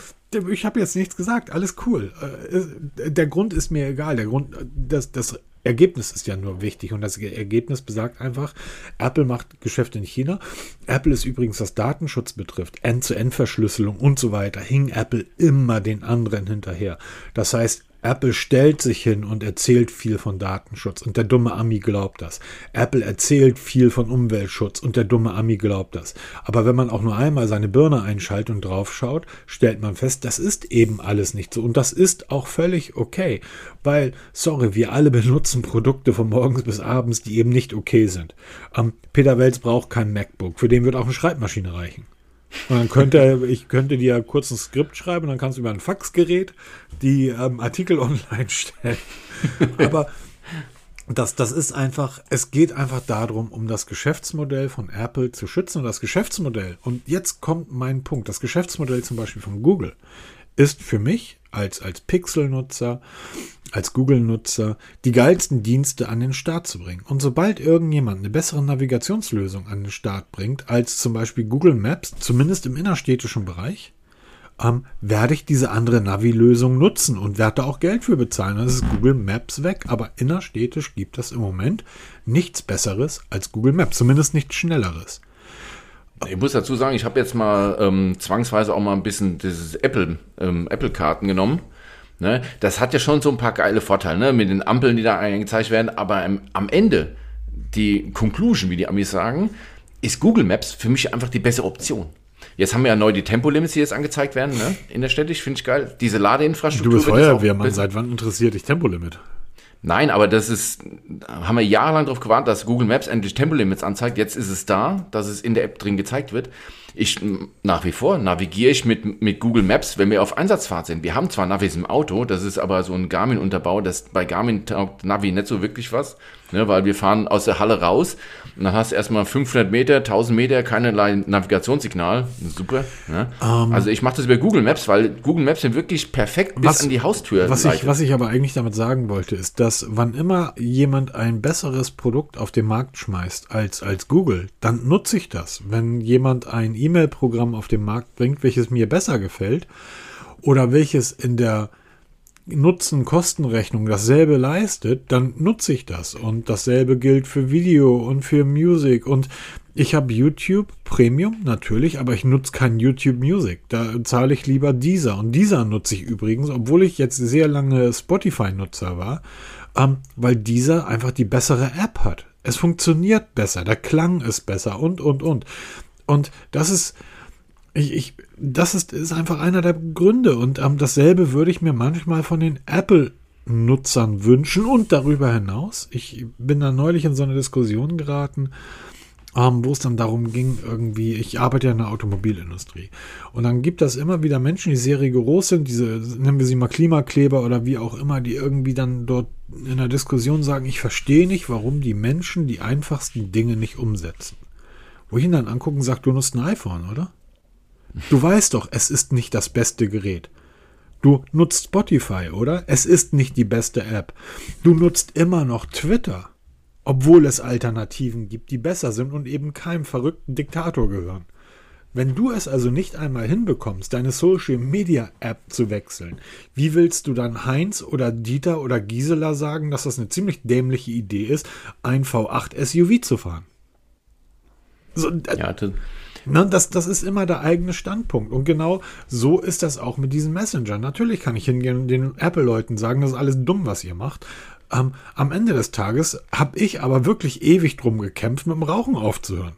ich habe jetzt nichts gesagt, alles cool. Äh, der Grund ist mir egal. Der Grund, das, das Ergebnis ist ja nur wichtig und das Ergebnis besagt einfach, Apple macht Geschäfte in China. Apple ist übrigens, was Datenschutz betrifft, End-zu-End-Verschlüsselung und so weiter, hing Apple immer den anderen hinterher. Das heißt, Apple stellt sich hin und erzählt viel von Datenschutz und der dumme Ami glaubt das. Apple erzählt viel von Umweltschutz und der dumme Ami glaubt das. Aber wenn man auch nur einmal seine Birne einschaltet und draufschaut, stellt man fest, das ist eben alles nicht so. Und das ist auch völlig okay. Weil, sorry, wir alle benutzen Produkte von morgens bis abends, die eben nicht okay sind. Ähm, Peter Welz braucht kein MacBook. Für den wird auch eine Schreibmaschine reichen. Und dann könnte ich könnte dir kurz ein Skript schreiben und dann kannst du über ein Faxgerät die ähm, Artikel online stellen. Aber das, das ist einfach, es geht einfach darum, um das Geschäftsmodell von Apple zu schützen und das Geschäftsmodell. Und jetzt kommt mein Punkt. Das Geschäftsmodell zum Beispiel von Google ist für mich als, als Pixel-Nutzer, als Google-Nutzer, die geilsten Dienste an den Start zu bringen. Und sobald irgendjemand eine bessere Navigationslösung an den Start bringt, als zum Beispiel Google Maps, zumindest im innerstädtischen Bereich, ähm, werde ich diese andere Navi-Lösung nutzen und werde da auch Geld für bezahlen. Das ist Google Maps weg. Aber innerstädtisch gibt es im Moment nichts Besseres als Google Maps, zumindest nichts Schnelleres. Ich muss dazu sagen, ich habe jetzt mal ähm, zwangsweise auch mal ein bisschen dieses Apple, ähm, Apple-Karten genommen. Ne? Das hat ja schon so ein paar geile Vorteile, ne? mit den Ampeln, die da angezeigt werden. Aber im, am Ende, die Conclusion, wie die Amis sagen, ist Google Maps für mich einfach die bessere Option. Jetzt haben wir ja neu die Tempolimits, die jetzt angezeigt werden, ne? In der Städte, ich finde ich geil. Diese Ladeinfrastruktur. Du bist Feuerwehrmann, seit wann interessiert dich Tempolimit? Nein, aber das ist, haben wir jahrelang darauf gewartet, dass Google Maps endlich Tempolimits anzeigt. Jetzt ist es da, dass es in der App drin gezeigt wird. Ich, nach wie vor navigiere ich mit, mit Google Maps, wenn wir auf Einsatzfahrt sind. Wir haben zwar Navis im Auto, das ist aber so ein Garmin-Unterbau, das bei Garmin taugt Navi nicht so wirklich was, ne, weil wir fahren aus der Halle raus und dann hast du erstmal 500 Meter, 1000 Meter, keinerlei Navigationssignal. Super. Ne? Um, also ich mache das über Google Maps, weil Google Maps sind wirklich perfekt bis was, an die Haustür. Was ich, was ich aber eigentlich damit sagen wollte, ist, dass wann immer jemand ein besseres Produkt auf den Markt schmeißt als, als Google, dann nutze ich das. Wenn jemand ein E-Mail-Programm auf den Markt bringt, welches mir besser gefällt oder welches in der Nutzen-Kostenrechnung dasselbe leistet, dann nutze ich das. Und dasselbe gilt für Video und für Music. Und ich habe YouTube Premium natürlich, aber ich nutze kein YouTube Music. Da zahle ich lieber dieser. Und dieser nutze ich übrigens, obwohl ich jetzt sehr lange Spotify-Nutzer war, ähm, weil dieser einfach die bessere App hat. Es funktioniert besser, der Klang ist besser und, und, und. Und das ist, ich, ich, das ist, ist einfach einer der Gründe. Und ähm, dasselbe würde ich mir manchmal von den Apple-Nutzern wünschen und darüber hinaus. Ich bin da neulich in so eine Diskussion geraten. ähm, wo es dann darum ging, irgendwie, ich arbeite ja in der Automobilindustrie. Und dann gibt es immer wieder Menschen, die sehr rigoros sind, diese, nennen wir sie mal Klimakleber oder wie auch immer, die irgendwie dann dort in der Diskussion sagen, ich verstehe nicht, warum die Menschen die einfachsten Dinge nicht umsetzen. Wo ich ihn dann angucken sage, du nutzt ein iPhone, oder? Du weißt doch, es ist nicht das beste Gerät. Du nutzt Spotify, oder? Es ist nicht die beste App. Du nutzt immer noch Twitter obwohl es Alternativen gibt, die besser sind und eben keinem verrückten Diktator gehören. Wenn du es also nicht einmal hinbekommst, deine Social Media App zu wechseln, wie willst du dann Heinz oder Dieter oder Gisela sagen, dass das eine ziemlich dämliche Idee ist, ein V8 SUV zu fahren? So, äh, ja, das, ne, das, das ist immer der eigene Standpunkt. Und genau so ist das auch mit diesen Messenger. Natürlich kann ich hingehen und den Apple-Leuten sagen, das ist alles dumm, was ihr macht. Ähm, am Ende des Tages habe ich aber wirklich ewig drum gekämpft, mit dem Rauchen aufzuhören.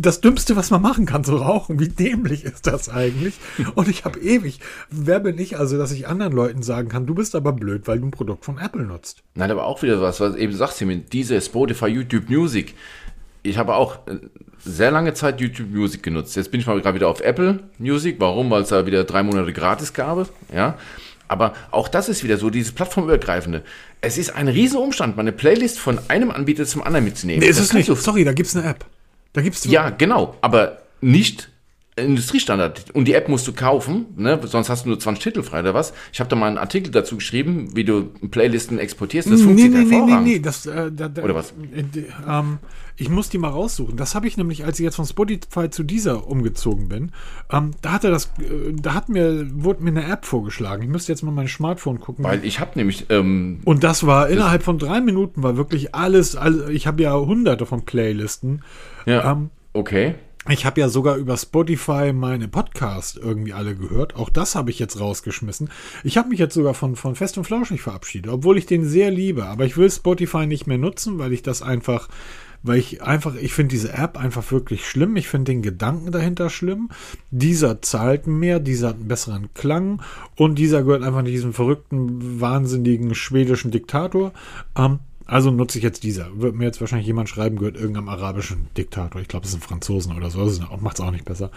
Das Dümmste, was man machen kann, zu rauchen. Wie dämlich ist das eigentlich? Und ich habe ewig. Wer bin ich also, dass ich anderen Leuten sagen kann, du bist aber blöd, weil du ein Produkt von Apple nutzt? Nein, aber auch wieder was, was eben sagst du mir, diese Spotify, YouTube Music. Ich habe auch äh, sehr lange Zeit YouTube Music genutzt. Jetzt bin ich mal gerade wieder auf Apple Music. Warum? Weil es da wieder drei Monate gratis gab. Ja. Aber auch das ist wieder so, dieses plattformübergreifende. Es ist ein Riesenumstand, meine Playlist von einem Anbieter zum anderen mitzunehmen. Nee, ist es nicht. Sorry, da gibt es eine App. Da gibt's ja, genau, aber nicht Industriestandard. Und die App musst du kaufen, ne? sonst hast du nur 20 Titel frei oder was. Ich habe da mal einen Artikel dazu geschrieben, wie du Playlisten exportierst. Das funktioniert nee, nee, hervorragend. Nee, nee, nee, das, äh, da, da, oder was? Äh, ähm, ich muss die mal raussuchen. Das habe ich nämlich, als ich jetzt von Spotify zu dieser umgezogen bin, ähm, da hatte das, äh, da hat mir, wurde mir eine App vorgeschlagen. Ich müsste jetzt mal mein Smartphone gucken. Weil ich habe nämlich. Ähm, und das war innerhalb von drei Minuten war wirklich alles, alles ich habe ja hunderte von Playlisten. Ja. Ähm, okay. Ich habe ja sogar über Spotify meine Podcasts irgendwie alle gehört. Auch das habe ich jetzt rausgeschmissen. Ich habe mich jetzt sogar von, von Fest und Flauschig verabschiedet, obwohl ich den sehr liebe. Aber ich will Spotify nicht mehr nutzen, weil ich das einfach, weil ich einfach, ich finde diese App einfach wirklich schlimm. Ich finde den Gedanken dahinter schlimm. Dieser zahlt mehr, dieser hat einen besseren Klang und dieser gehört einfach diesem verrückten, wahnsinnigen schwedischen Diktator. Ähm, also nutze ich jetzt dieser. Wird mir jetzt wahrscheinlich jemand schreiben, gehört irgendeinem arabischen Diktator. Ich glaube, es sind Franzosen oder so. Macht es auch nicht besser.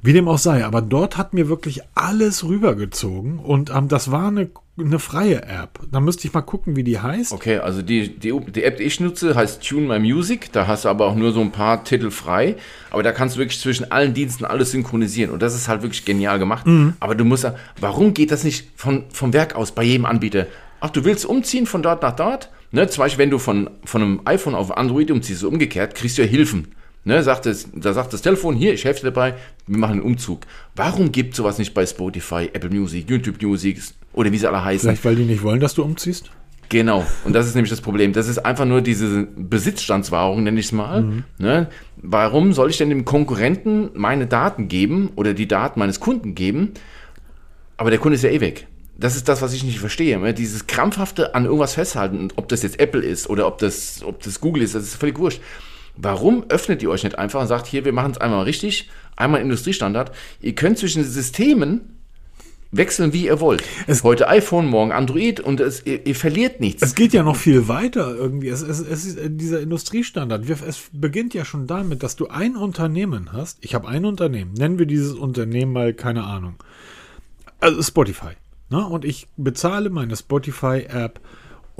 Wie dem auch sei. Aber dort hat mir wirklich alles rübergezogen. Und ähm, das war eine, eine freie App. Da müsste ich mal gucken, wie die heißt. Okay, also die, die, die App, die ich nutze, heißt Tune My Music. Da hast du aber auch nur so ein paar Titel frei. Aber da kannst du wirklich zwischen allen Diensten alles synchronisieren. Und das ist halt wirklich genial gemacht. Mhm. Aber du musst, warum geht das nicht von, vom Werk aus bei jedem Anbieter? Ach, du willst umziehen von dort nach dort? Ne, zum Beispiel, wenn du von, von einem iPhone auf Android umziehst, umgekehrt, kriegst du ja Hilfen. Ne, sagt das, da sagt das Telefon, hier, ich helfe dir dabei, wir machen einen Umzug. Warum gibt sowas nicht bei Spotify, Apple Music, YouTube Music oder wie sie alle heißen? Vielleicht, weil die nicht wollen, dass du umziehst? Genau, und das ist nämlich das Problem. Das ist einfach nur diese Besitzstandswahrung, nenne ich es mal. Mhm. Ne? Warum soll ich denn dem Konkurrenten meine Daten geben oder die Daten meines Kunden geben? Aber der Kunde ist ja eh weg das ist das, was ich nicht verstehe. Ne? Dieses krampfhafte an irgendwas festhalten, ob das jetzt Apple ist oder ob das, ob das Google ist, das ist völlig wurscht. Warum öffnet ihr euch nicht einfach und sagt, hier, wir machen es einmal richtig, einmal Industriestandard. Ihr könnt zwischen Systemen wechseln, wie ihr wollt. Es Heute iPhone, morgen Android und es, ihr, ihr, verliert nichts. Es geht ja noch viel weiter irgendwie. Es, es, es ist äh, dieser Industriestandard. Es beginnt ja schon damit, dass du ein Unternehmen hast. Ich habe ein Unternehmen. Nennen wir dieses Unternehmen mal, keine Ahnung. Also Spotify. Ne? Und ich bezahle meine Spotify-App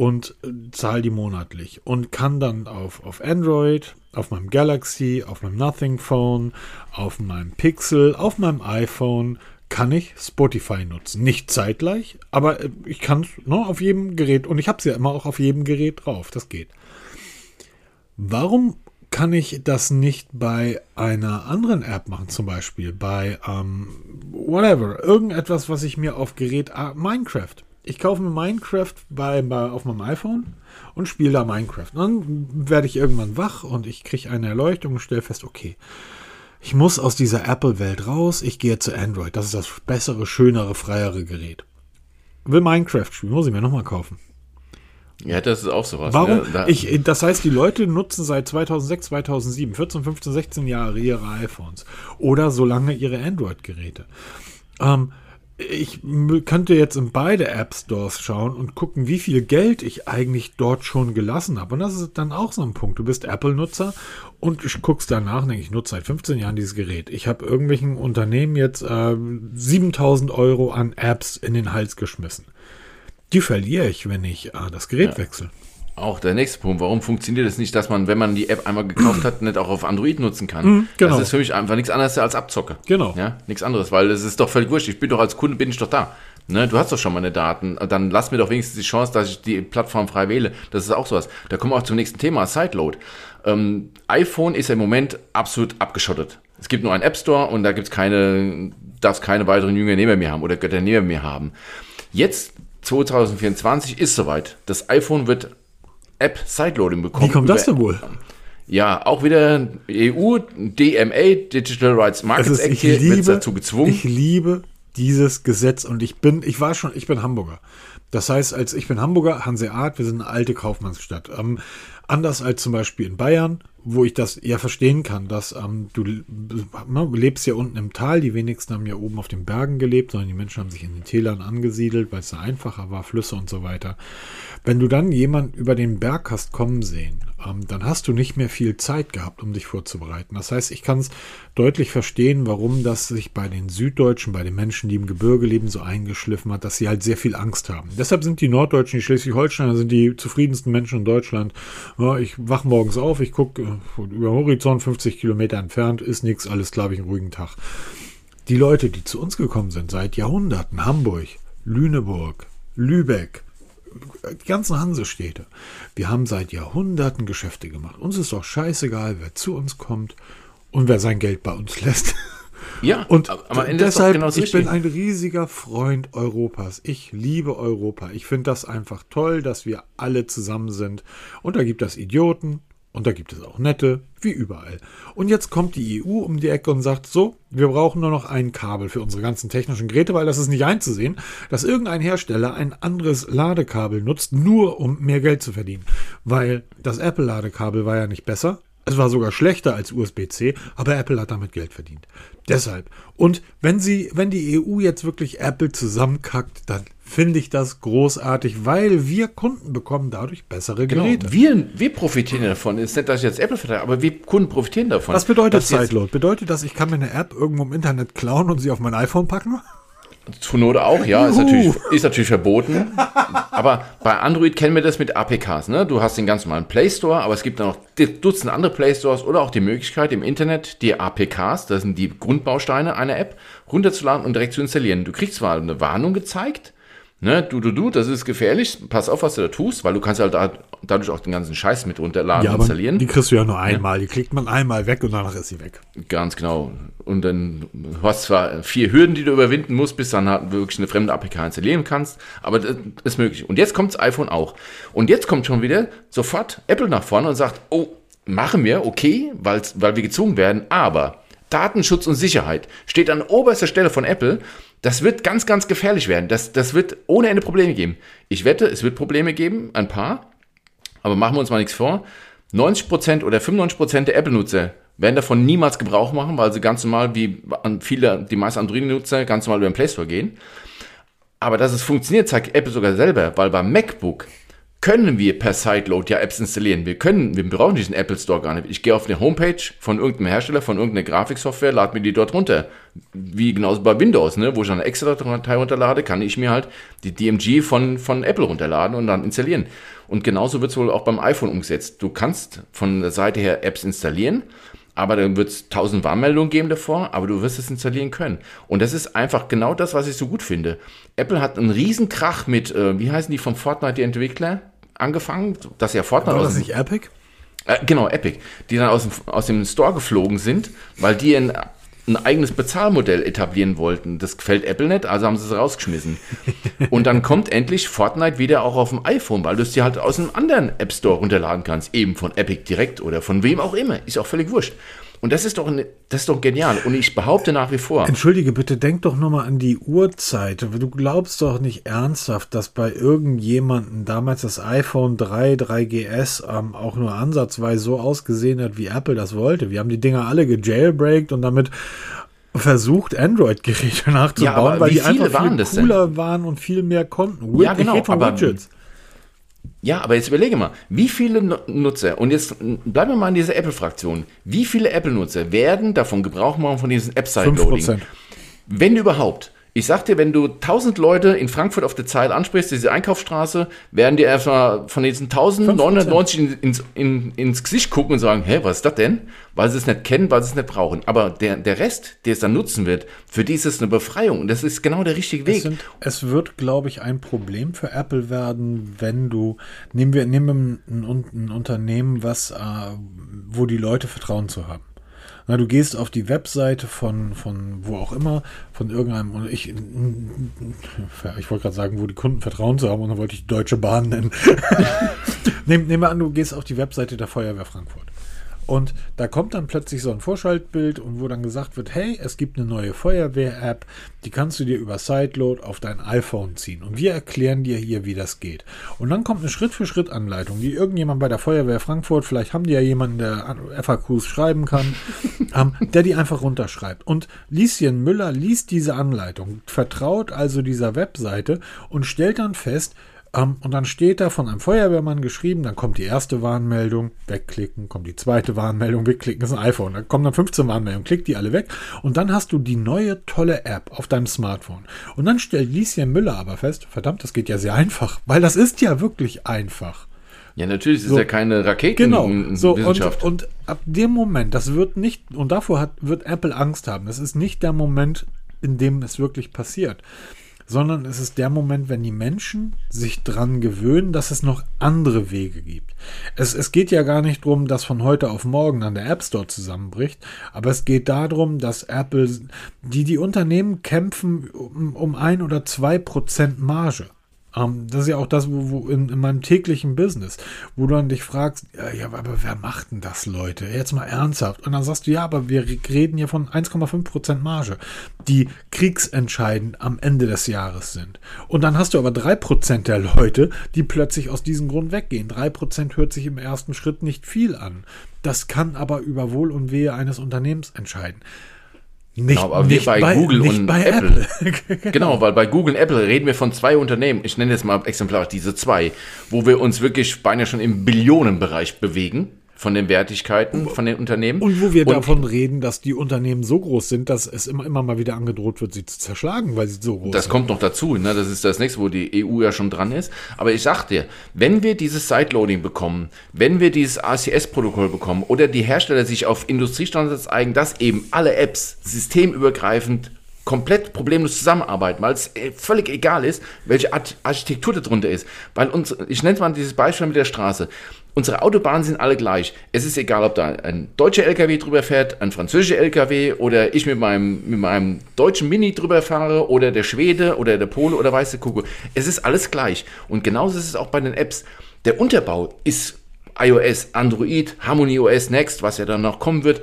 und äh, zahle die monatlich und kann dann auf, auf Android, auf meinem Galaxy, auf meinem Nothing Phone, auf meinem Pixel, auf meinem iPhone kann ich Spotify nutzen. Nicht zeitgleich, aber äh, ich kann es ne, auf jedem Gerät und ich habe es ja immer auch auf jedem Gerät drauf. Das geht. Warum kann ich das nicht bei einer anderen App machen, zum Beispiel bei ähm, whatever, irgendetwas, was ich mir auf Gerät äh, Minecraft. Ich kaufe mir Minecraft bei, bei, auf meinem iPhone und spiele da Minecraft. dann werde ich irgendwann wach und ich kriege eine Erleuchtung und stelle fest, okay, ich muss aus dieser Apple-Welt raus, ich gehe zu Android. Das ist das bessere, schönere, freiere Gerät. Will Minecraft spielen, muss ich mir nochmal kaufen. Ja, das ist auch sowas. Warum? Ne? Da ich, das heißt, die Leute nutzen seit 2006, 2007, 14, 15, 16 Jahre ihre iPhones oder so lange ihre Android-Geräte. Ähm, ich könnte jetzt in beide App Stores schauen und gucken, wie viel Geld ich eigentlich dort schon gelassen habe. Und das ist dann auch so ein Punkt. Du bist Apple-Nutzer und ich guckst danach, denke ich, nutze seit 15 Jahren dieses Gerät. Ich habe irgendwelchen Unternehmen jetzt äh, 7000 Euro an Apps in den Hals geschmissen. Die verliere ich, wenn ich äh, das Gerät wechsle. Auch der nächste Punkt. Warum funktioniert es nicht, dass man, wenn man die App einmal gekauft hat, nicht auch auf Android nutzen kann? genau. Das ist für mich einfach nichts anderes als Abzocke. Genau. Ja, nichts anderes, weil es ist doch völlig wurscht. Ich bin doch als Kunde, bin ich doch da. Ne, du hast doch schon meine Daten. Dann lass mir doch wenigstens die Chance, dass ich die Plattform frei wähle. Das ist auch sowas. Da kommen wir auch zum nächsten Thema, Sideload. Ähm, iPhone ist im Moment absolut abgeschottet. Es gibt nur einen App Store und da gibt es keine, darf keine weiteren Jünger neben mir haben oder Götter neben mir haben. Jetzt, 2024, ist soweit. Das iPhone wird App Sideloading bekommen. Wie kommt das denn wohl? Ja, auch wieder EU, DMA, Digital Rights Markets ist, Act wird liebe, dazu gezwungen. ich liebe dieses Gesetz und ich bin, ich war schon, ich bin Hamburger. Das heißt, als ich bin Hamburger, Hanseat, wir sind eine alte Kaufmannsstadt. Ähm, anders als zum Beispiel in Bayern, wo ich das ja verstehen kann, dass ähm, du, ne, du lebst ja unten im Tal, die wenigsten haben ja oben auf den Bergen gelebt, sondern die Menschen haben sich in den Tälern angesiedelt, weil es da einfacher war, Flüsse und so weiter. Wenn du dann jemand über den Berg hast kommen sehen, ähm, dann hast du nicht mehr viel Zeit gehabt, um dich vorzubereiten. Das heißt, ich kann es deutlich verstehen, warum das sich bei den Süddeutschen, bei den Menschen, die im Gebirge leben, so eingeschliffen hat, dass sie halt sehr viel Angst haben. Deshalb sind die Norddeutschen, die Schleswig-Holsteiner, sind die zufriedensten Menschen in Deutschland. Ja, ich wach morgens auf, ich gucke über den Horizont 50 Kilometer entfernt, ist nichts, alles hab ich einen ruhigen Tag. Die Leute, die zu uns gekommen sind, seit Jahrhunderten, Hamburg, Lüneburg, Lübeck, die ganzen Hansestädte. Wir haben seit Jahrhunderten Geschäfte gemacht. Uns ist doch scheißegal, wer zu uns kommt und wer sein Geld bei uns lässt. Ja, Und deshalb, genau ich bin ein riesiger Freund Europas. Ich liebe Europa. Ich finde das einfach toll, dass wir alle zusammen sind. Und da gibt es Idioten und da gibt es auch Nette, wie überall. Und jetzt kommt die EU um die Ecke und sagt, so, wir brauchen nur noch ein Kabel für unsere ganzen technischen Geräte, weil das ist nicht einzusehen, dass irgendein Hersteller ein anderes Ladekabel nutzt, nur um mehr Geld zu verdienen. Weil das Apple-Ladekabel war ja nicht besser. Es war sogar schlechter als USB-C, aber Apple hat damit Geld verdient. Deshalb. Und wenn sie, wenn die EU jetzt wirklich Apple zusammenkackt, dann finde ich das großartig, weil wir Kunden bekommen dadurch bessere Genau, Geräte. wir, wir profitieren davon. Ist nicht, dass ich jetzt Apple verteile, aber wir Kunden profitieren davon. Was bedeutet Sideload? Bedeutet das, ich kann mir eine App irgendwo im Internet klauen und sie auf mein iPhone packen? Zur Not auch, ja, ist natürlich, ist natürlich verboten. aber bei Android kennen wir das mit APKs. Ne? Du hast den ganz normalen Play Store, aber es gibt dann noch Dutzende andere Play Stores oder auch die Möglichkeit im Internet die APKs, das sind die Grundbausteine einer App, runterzuladen und direkt zu installieren. Du kriegst zwar eine Warnung gezeigt, ne, du, du, du, das ist gefährlich, pass auf, was du da tust, weil du kannst halt da, dadurch auch den ganzen Scheiß mit runterladen Ja, installieren. die kriegst du ja nur einmal. Die klickt man einmal weg und danach ist sie weg. Ganz genau. Und dann du hast zwar vier Hürden, die du überwinden musst, bis dann halt wirklich eine fremde APK installieren kannst, aber das ist möglich. Und jetzt kommt das iPhone auch. Und jetzt kommt schon wieder sofort Apple nach vorne und sagt, oh, machen wir, okay, weil wir gezwungen werden, aber Datenschutz und Sicherheit steht an oberster Stelle von Apple. Das wird ganz, ganz gefährlich werden. Das, das wird ohne Ende Probleme geben. Ich wette, es wird Probleme geben, ein paar. Aber machen wir uns mal nichts vor. 90% oder 95% der Apple-Nutzer werden davon niemals Gebrauch machen, weil sie ganz normal, wie viele, die meisten Android-Nutzer, ganz normal über den Play Store gehen. Aber dass es funktioniert, zeigt Apple sogar selber, weil beim MacBook können wir per Sideload ja Apps installieren. Wir können, wir brauchen diesen Apple Store gar nicht. Ich gehe auf eine Homepage von irgendeinem Hersteller, von irgendeiner Grafiksoftware, lade mir die dort runter. Wie genauso bei Windows, ne, wo ich eine extra Datei runterlade, kann ich mir halt die DMG von, von Apple runterladen und dann installieren. Und genauso wird es wohl auch beim iPhone umgesetzt. Du kannst von der Seite her Apps installieren, aber dann wird es tausend Warnmeldungen geben davor, aber du wirst es installieren können. Und das ist einfach genau das, was ich so gut finde. Apple hat einen riesen Krach mit, äh, wie heißen die von Fortnite, die Entwickler, angefangen, dass ja Fortnite War das nicht Epic? äh, genau, Epic, die dann aus dem, aus dem Store geflogen sind, weil die ein, ein eigenes Bezahlmodell etablieren wollten. Das gefällt Apple nicht, also haben sie es rausgeschmissen. Und dann kommt endlich Fortnite wieder auch auf dem iPhone, weil du es dir halt aus einem anderen App Store runterladen kannst, eben von Epic direkt oder von wem auch immer, ist auch völlig wurscht. Und das ist doch, eine, das ist doch genial. Und ich behaupte nach wie vor, Entschuldige bitte, denk doch nochmal an die Uhrzeit. Du glaubst doch nicht ernsthaft, dass bei irgendjemandem damals das iPhone 3, 3GS ähm, auch nur ansatzweise so ausgesehen hat, wie Apple das wollte. Wir haben die Dinger alle gejailbreakt und damit versucht, Android-Geräte nachzubauen, aber weil die einfach viele waren viel das denn? cooler waren und viel mehr konnten. Ja, genau, Widgets. Ja, aber jetzt überlege mal, wie viele Nu- Nutzer, und jetzt bleiben wir mal in dieser Apple-Fraktion, wie viele Apple-Nutzer werden davon Gebrauch machen von diesem 5%. App-Side-Loading? Wenn überhaupt. Ich sag dir, wenn du 1000 Leute in Frankfurt auf der Zeile ansprichst, diese Einkaufsstraße, werden dir erstmal von diesen 1990 in, ins, in, ins Gesicht gucken und sagen, hä, was ist das denn? Weil sie es nicht kennen, weil sie es nicht brauchen. Aber der, der Rest, der es dann nutzen wird, für die ist es eine Befreiung. Und das ist genau der richtige Es, Weg. sind, es wird, glaube ich, ein Problem für Apple werden, wenn du, nehmen wir, nehmen wir ein, Un- ein Unternehmen, was, äh, wo die Leute Vertrauen zu haben. Na, du gehst auf die Webseite von, von wo auch immer, von irgendeinem, und ich, ich wollte gerade sagen, wo die Kunden Vertrauen zu haben, und dann wollte ich Deutsche Bahn nennen. Nehm, nehmen wir an, du gehst auf die Webseite der Feuerwehr Frankfurt. Und da kommt dann plötzlich so ein Vorschaltbild und wo dann gesagt wird, hey, es gibt eine neue Feuerwehr-App, die kannst du dir über Sideload auf dein iPhone ziehen. Und wir erklären dir hier, wie das geht. Und dann kommt eine Schritt-für-Schritt-Anleitung, die irgendjemand bei der Feuerwehr Frankfurt, vielleicht haben die ja jemanden, der FAQs schreiben kann, ähm, der die einfach runterschreibt. Und Lieschen Müller liest diese Anleitung, vertraut also dieser Webseite und stellt dann fest, und dann steht da von einem Feuerwehrmann geschrieben, dann kommt die erste Warnmeldung, wegklicken, kommt die zweite Warnmeldung, wegklicken, ist ein iPhone, dann kommen dann 15 Warnmeldungen, klick die alle weg und dann hast du die neue tolle App auf deinem Smartphone. Und dann stellt Lieschen Müller aber fest, verdammt, das geht ja sehr einfach, weil das ist ja wirklich einfach. Ja, natürlich, es ist So. ja keine Genau. So, und, Raketenwissenschaft. und ab dem Moment, das wird nicht, und davor hat, wird Apple Angst haben. Das ist nicht der Moment, in dem es wirklich passiert. Sondern es ist der Moment, wenn die Menschen sich dran gewöhnen, dass es noch andere Wege gibt. Es, es geht ja gar nicht darum, dass von heute auf morgen dann der App Store zusammenbricht, aber es geht darum, dass Apple, die, die Unternehmen kämpfen um, um ein oder zwei Prozent Marge. Ähm, das ist ja auch das, wo, wo in, in meinem täglichen Business, wo du dann dich fragst, ja, ja, aber wer macht denn das, Leute? Jetzt mal ernsthaft. Und dann sagst du, ja, aber wir reden hier von 1,5% Marge, die kriegsentscheidend am Ende des Jahres sind. Und dann hast du aber 3% der Leute, die plötzlich aus diesem Grund weggehen. 3% hört sich im ersten Schritt nicht viel an. Das kann aber über Wohl und Wehe eines Unternehmens entscheiden. Nicht, Genau, aber wir bei Google nicht und bei Apple. Apple. Genau, weil bei Google und Apple reden wir von zwei Unternehmen. Ich nenne jetzt mal exemplarisch diese zwei, wo wir uns wirklich beinahe schon im Billionenbereich bewegen von den Wertigkeiten von den Unternehmen. Und wo wir davon reden, dass die Unternehmen so groß sind, dass es immer, immer mal wieder angedroht wird, sie zu zerschlagen, weil sie so groß Das sind. kommt noch dazu, ne? das ist das nächste, wo die EU ja schon dran ist. Aber ich sag dir, wenn wir dieses Sideloading bekommen, wenn wir dieses ACS-Protokoll bekommen oder die Hersteller sich auf Industriestandards eigen, dass eben alle Apps systemübergreifend komplett problemlos zusammenarbeiten, weil es äh, völlig egal ist, welche Architektur darunter ist. Weil uns, ich nenne mal dieses Beispiel mit der Straße. Unsere Autobahnen sind alle gleich. Es ist egal, ob da ein deutscher LKW drüber fährt, ein französischer LKW oder ich mit meinem, mit meinem deutschen Mini drüber fahre oder der Schwede oder der Pole oder weiße Kuckuck. Es ist alles gleich. Und genauso ist es auch bei den Apps. Der Unterbau ist iOS, Android, Harmony OS Next, was ja dann noch kommen wird.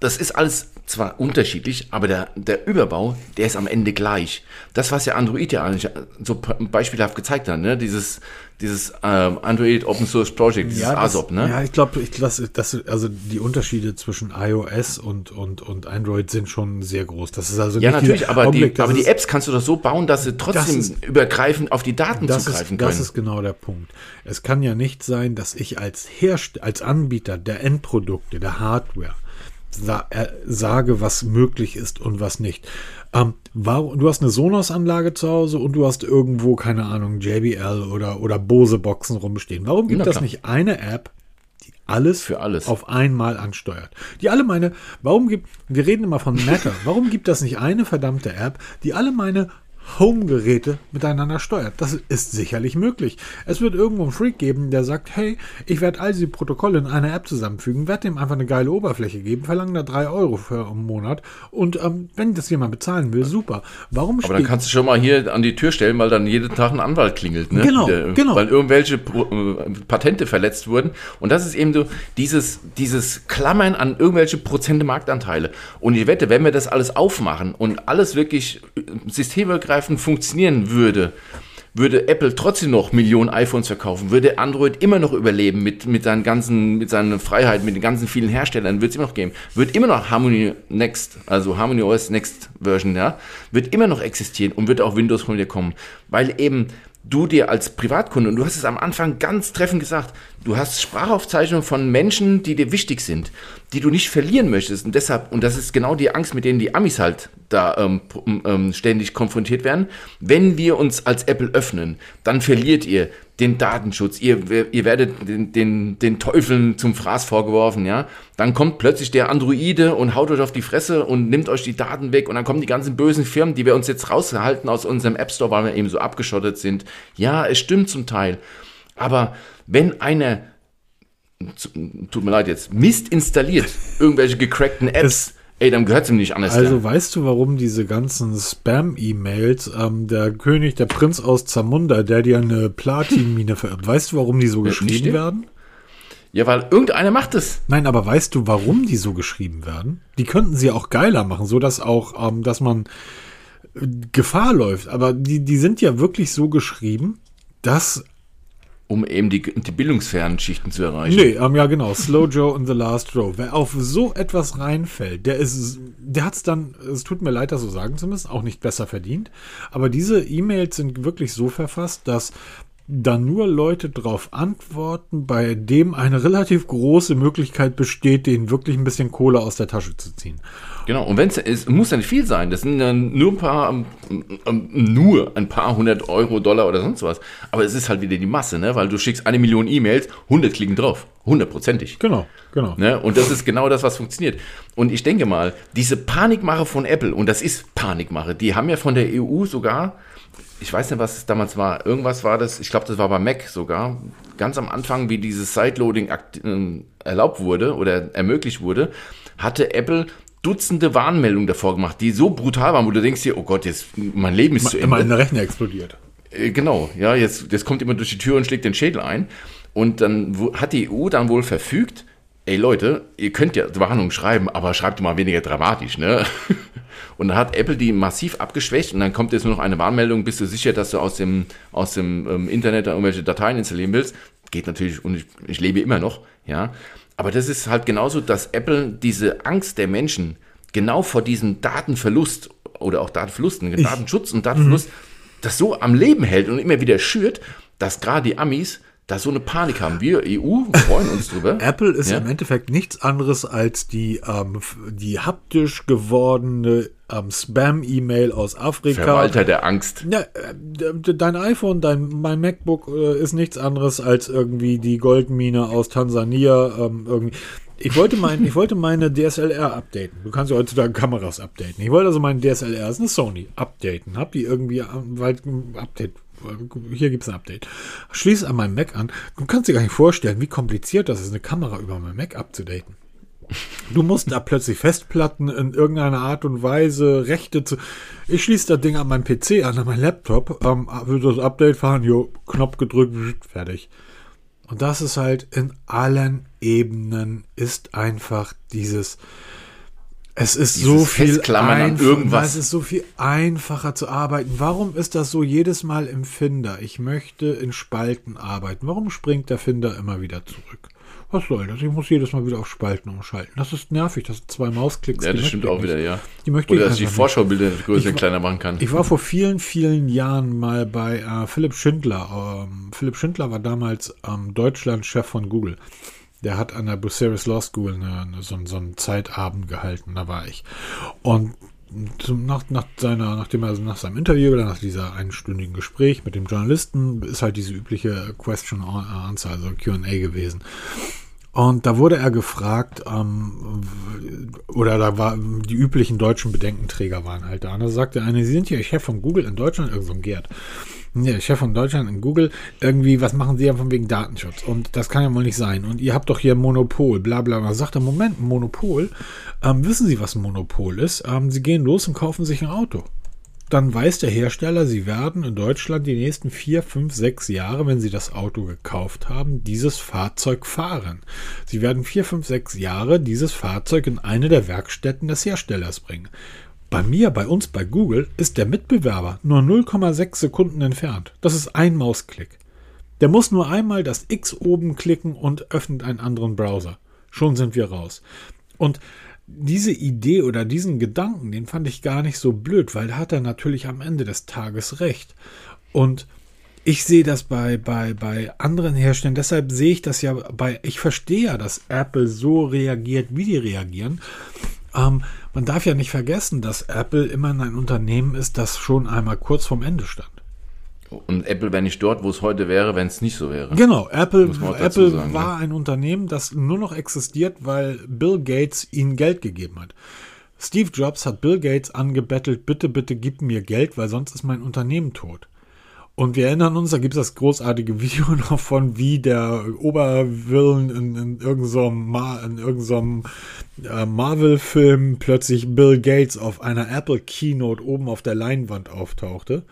Das ist alles zwar unterschiedlich, aber der, der Überbau, der ist am Ende gleich. Das, was ja Android ja eigentlich so beispielhaft gezeigt hat, ne? dieses, dieses ähm, Android Open Source Project, dieses das, ASOP, ne? Ja, ich glaube, ich, das, das, also die Unterschiede zwischen iOS und, und, und Android sind schon sehr groß. Das ist also Ja, nicht natürlich, aber, die, Augenblick, das aber die ist- Apps kannst du doch so bauen, dass sie trotzdem ist- übergreifend auf die Daten zugreifen ist, können. das ist genau der Punkt. Es kann ja nicht sein, dass ich als Herst als Anbieter der Endprodukte, der Hardware, sa äh, sage, was möglich ist und was nicht. Ähm, warum, du hast eine Sonos-Anlage zu Hause und du hast irgendwo, keine Ahnung, JBL oder, oder Bose-Boxen rumstehen. Warum gibt es klar. nicht eine App, die alles, Für alles. auf einmal ansteuert? Die alle meine, warum gibt, wir reden immer von Matter, warum gibt das nicht eine verdammte App, die alle meine Home-Geräte miteinander steuert. Das ist sicherlich möglich. Es wird irgendwo einen Freak geben, der sagt, hey, ich werde all diese Protokolle in einer App zusammenfügen, werde dem einfach eine geile Oberfläche geben, verlange da drei Euro für im Monat und ähm, wenn das jemand bezahlen will, super. Warum Aber dann kannst du schon mal hier an die Tür stellen, weil dann jeden Tag ein Anwalt klingelt, ne? Genau, Der, genau. Weil irgendwelche äh, Patente verletzt wurden. Und das ist eben so dieses, dieses Klammern an irgendwelche Prozente Marktanteile. Und ich wette, wenn wir das alles aufmachen und alles wirklich äh, systemübergreifend funktionieren würde, würde Apple trotzdem noch Millionen iPhones verkaufen, würde Android immer noch überleben mit, mit seinen ganzen, mit seiner Freiheit, mit den ganzen vielen Herstellern, wird es immer noch geben, wird immer noch Harmony Next, also Harmony OS Next Version, ja, wird immer noch existieren und wird auch Windows von dir kommen, weil eben du dir als Privatkunde, und du hast es am Anfang ganz treffend gesagt, du hast Sprachaufzeichnungen von Menschen, die dir wichtig sind, die du nicht verlieren möchtest. Und deshalb, und das ist genau die Angst, mit denen die Amis halt da ähm, ähm, ständig konfrontiert werden, wenn wir uns als Apple öffnen, dann verliert ihr den Datenschutz, ihr, ihr werdet den, den, den Teufeln zum Fraß vorgeworfen, ja. Dann kommt plötzlich der Androide und haut euch auf die Fresse und nimmt euch die Daten weg und dann kommen die ganzen bösen Firmen, die wir uns jetzt raushalten aus unserem App Store, weil wir eben so abgeschottet sind. Ja, es stimmt zum Teil. Aber wenn eine, tut mir leid jetzt, Mist installiert, irgendwelche gecrackten Apps, es Ey, dann gehört es ihm nicht anders. Also ja. weißt du, warum diese ganzen Spam-E-Mails, ähm, der König, der Prinz aus Zamunda, der dir eine Platinmine verirrt, weißt du, warum die so geschrieben werden? Ja, weil irgendeiner macht es. Nein, aber weißt du, warum die so geschrieben werden? Die könnten sie auch geiler machen, so dass auch, ähm, dass man äh, Gefahr läuft. Aber die, die sind ja wirklich so geschrieben, dass um eben die, die bildungsfernen Schichten zu erreichen. Nee, ähm, ja genau, Slow Joe and the Last Row. Wer auf so etwas reinfällt, der ist, der hat es dann, es tut mir leid, das so sagen zu müssen, auch nicht besser verdient. Aber diese E-Mails sind wirklich so verfasst, dass da nur Leute drauf antworten, bei dem eine relativ große Möglichkeit besteht, denen wirklich ein bisschen Kohle aus der Tasche zu ziehen. Genau, und wenn es muss ja nicht viel sein, das sind dann nur ein paar, ähm, ähm, nur ein paar hundert Euro, Dollar oder sonst was. Aber es ist halt wieder die Masse, ne? weil du schickst eine Million E-Mails, 100 klicken drauf, hundertprozentig. Genau, genau. Ne? Und das ist genau das, was funktioniert. Und ich denke mal, diese Panikmache von Apple, und das ist Panikmache, die haben ja von der EU sogar ich weiß nicht, was es damals war. Irgendwas war das, ich glaube, das war bei Mac sogar, ganz am Anfang, wie dieses Sideloading äh, erlaubt wurde oder ermöglicht wurde, hatte Apple Dutzende Warnmeldungen davor gemacht, die so brutal waren, wo du denkst dir, oh Gott, jetzt mein Leben ist Ma, zu Ende. Mein Rechner explodiert. Äh, genau, ja, jetzt, jetzt kommt jemand durch die Tür und schlägt den Schädel ein. Und dann hat die EU dann wohl verfügt, ey Leute, ihr könnt ja Warnungen schreiben, aber schreibt mal weniger dramatisch, ne? Und dann hat Apple die massiv abgeschwächt und dann kommt jetzt nur noch eine Warnmeldung, bist du sicher, dass du aus dem, aus dem ähm, Internet irgendwelche Dateien installieren willst? Geht natürlich und ich, ich lebe immer noch, ja. Aber das ist halt genauso, dass Apple diese Angst der Menschen genau vor diesem Datenverlust oder auch Datenverlusten, ich, Datenschutz und Datenverlust, mhm. das so am Leben hält und immer wieder schürt, dass gerade die Amis da so eine Panik haben. Wir EU freuen uns drüber. Apple ist ja? im Endeffekt nichts anderes als die, ähm, die haptisch gewordene ähm, Spam-E-Mail aus Afrika. Verwalter der Angst. Ja, äh, dein iPhone, dein mein MacBook äh, ist nichts anderes als irgendwie die Goldmine aus Tansania. Ähm, irgendwie. Ich wollte, mein, ich wollte meine DSLR updaten. Du kannst ja heutzutage Kameras updaten. Ich wollte also meine DSLR, das ist eine Sony, updaten. Hab die irgendwie, weil Update hier gibt es ein Update. Schließe an meinem Mac an. Du kannst dir gar nicht vorstellen, wie kompliziert das ist, eine Kamera über mein Mac abzudaten. Du musst da plötzlich Festplatten in irgendeiner Art und Weise, Rechte zu. Ich schließe das Ding an meinem PC an, an meinem Laptop, ähm, will das Update fahren, jo, Knopf gedrückt, fertig. Und das ist halt in allen Ebenen, ist einfach dieses, es ist Dieses so viel irgendwas. Es ist so viel einfacher zu arbeiten. Warum ist das so jedes Mal im Finder? Ich möchte in Spalten arbeiten. Warum springt der Finder immer wieder zurück? Was soll das? Ich muss jedes Mal wieder auf Spalten umschalten. Das ist nervig. Das sind zwei Mausklicks. Ja, das stimmt auch wieder, ja. Die möchte Oder dass ich die Vorschaubilder größer und kleiner machen kann. Ich war vor vielen, vielen Jahren mal bei äh, Philipp Schindler. Ähm, Philipp Schindler war damals ähm, Deutschland-Chef von Google. Der hat an der Bucerius Law School eine, eine, so, so einen Zeitabend gehalten, da war ich. Und nach, nach, seiner, nachdem er nach seinem Interview oder nach dieser einstündigen Gespräch mit dem Journalisten ist halt diese übliche Question Answer, also QA gewesen. Und da wurde er gefragt, ähm, oder da war die üblichen deutschen Bedenkenträger waren halt da. Und da sagte eine, Sie sind ja Chef von Google in Deutschland, irgend so ein Gerd. Ja, Chef von Deutschland in Google, irgendwie, was machen Sie ja von wegen Datenschutz? Und das kann ja wohl nicht sein. Und ihr habt doch hier Monopol, bla bla bla. Sagt er, Moment, Monopol? Ähm, wissen Sie, was ein Monopol ist? Ähm, Sie gehen los und kaufen sich ein Auto. Dann weiß der Hersteller, Sie werden in Deutschland die nächsten vier, fünf, sechs Jahre, wenn Sie das Auto gekauft haben, dieses Fahrzeug fahren. Sie werden vier, fünf, sechs Jahre dieses Fahrzeug in eine der Werkstätten des Herstellers bringen. Bei mir, bei uns, bei Google ist der Mitbewerber nur 0,6 Sekunden entfernt. Das ist ein Mausklick. Der muss nur einmal das X oben klicken und öffnet einen anderen Browser. Schon sind wir raus. Und diese Idee oder diesen Gedanken, den fand ich gar nicht so blöd, weil da hat er natürlich am Ende des Tages recht. Und ich sehe das bei, bei, bei anderen Herstellern, deshalb sehe ich das ja bei, ich verstehe ja, dass Apple so reagiert, wie die reagieren. Ähm, man darf ja nicht vergessen, dass Apple immer ein Unternehmen ist, das schon einmal kurz vorm Ende stand. Und Apple wäre nicht dort, wo es heute wäre, wenn es nicht so wäre. Genau, Apple, Apple sagen, war ne? ein Unternehmen, das nur noch existiert, weil Bill Gates ihnen Geld gegeben hat. Steve Jobs hat Bill Gates angebettelt, bitte, bitte gib mir Geld, weil sonst ist mein Unternehmen tot. Und wir erinnern uns, da gibt es das großartige Video noch von, wie der Oberwillen in, in irgendeinem Ma irgendein, äh, Marvel-Film plötzlich Bill Gates auf einer Apple Keynote oben auf der Leinwand auftauchte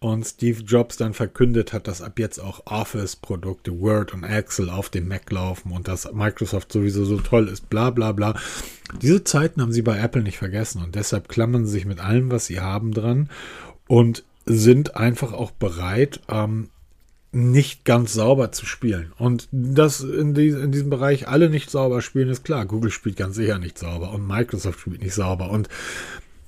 und Steve Jobs dann verkündet hat, dass ab jetzt auch Office-Produkte, Word und Excel auf dem Mac laufen und dass Microsoft sowieso so toll ist, bla bla bla. Diese Zeiten haben sie bei Apple nicht vergessen und deshalb klammern sie sich mit allem, was sie haben, dran und sind einfach auch bereit, ähm, nicht ganz sauber zu spielen. Und dass in, die, in, diesem Bereich alle nicht sauber spielen, ist klar. Google spielt ganz sicher nicht sauber und Microsoft spielt nicht sauber. Und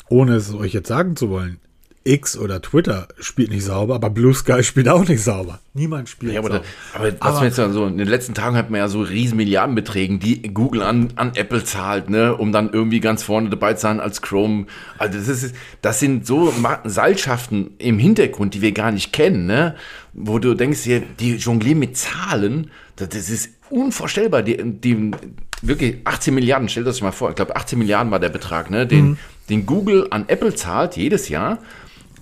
ohne es euch jetzt sagen zu wollen, X oder Twitter spielt nicht sauber, aber Blue Sky spielt auch nicht sauber. Niemand spielt ja, aber sauber. Da, aber was aber, jetzt so, in den letzten Tagen hat man ja so riesen Milliardenbeträge, die Google an, an Apple zahlt, ne, um dann irgendwie ganz vorne dabei zu sein als Chrome. Also das ist, das sind so Seilschaften im Hintergrund, die wir gar nicht kennen, ne, wo du denkst, die jonglieren mit Zahlen, das ist unvorstellbar. Die, die wirklich 18 Milliarden, stell das mal vor, ich glaube 18 Milliarden war der Betrag, ne, den, mhm. den Google an Apple zahlt jedes Jahr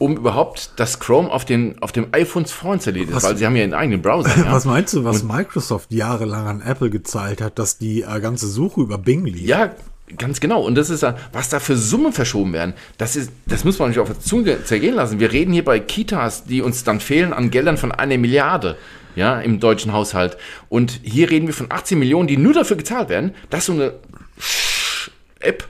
um überhaupt das Chrome auf, den, auf dem iPhones vorinstalliert ist, weil sie haben ja einen eigenen Browser. Ja. Was meinst du, was Und, Microsoft jahrelang an Apple gezahlt hat, dass die äh, ganze Suche über Bing lief? Ja, Ganz genau. Und das ist was da für Summen verschoben werden. Das ist, das muss man nicht auf der Zunge zergehen lassen. Wir reden hier bei Kitas, die uns dann fehlen an Geldern von einer Milliarde, ja, im deutschen Haushalt. Und hier reden wir von 18 Millionen, die nur dafür gezahlt werden, dass so eine App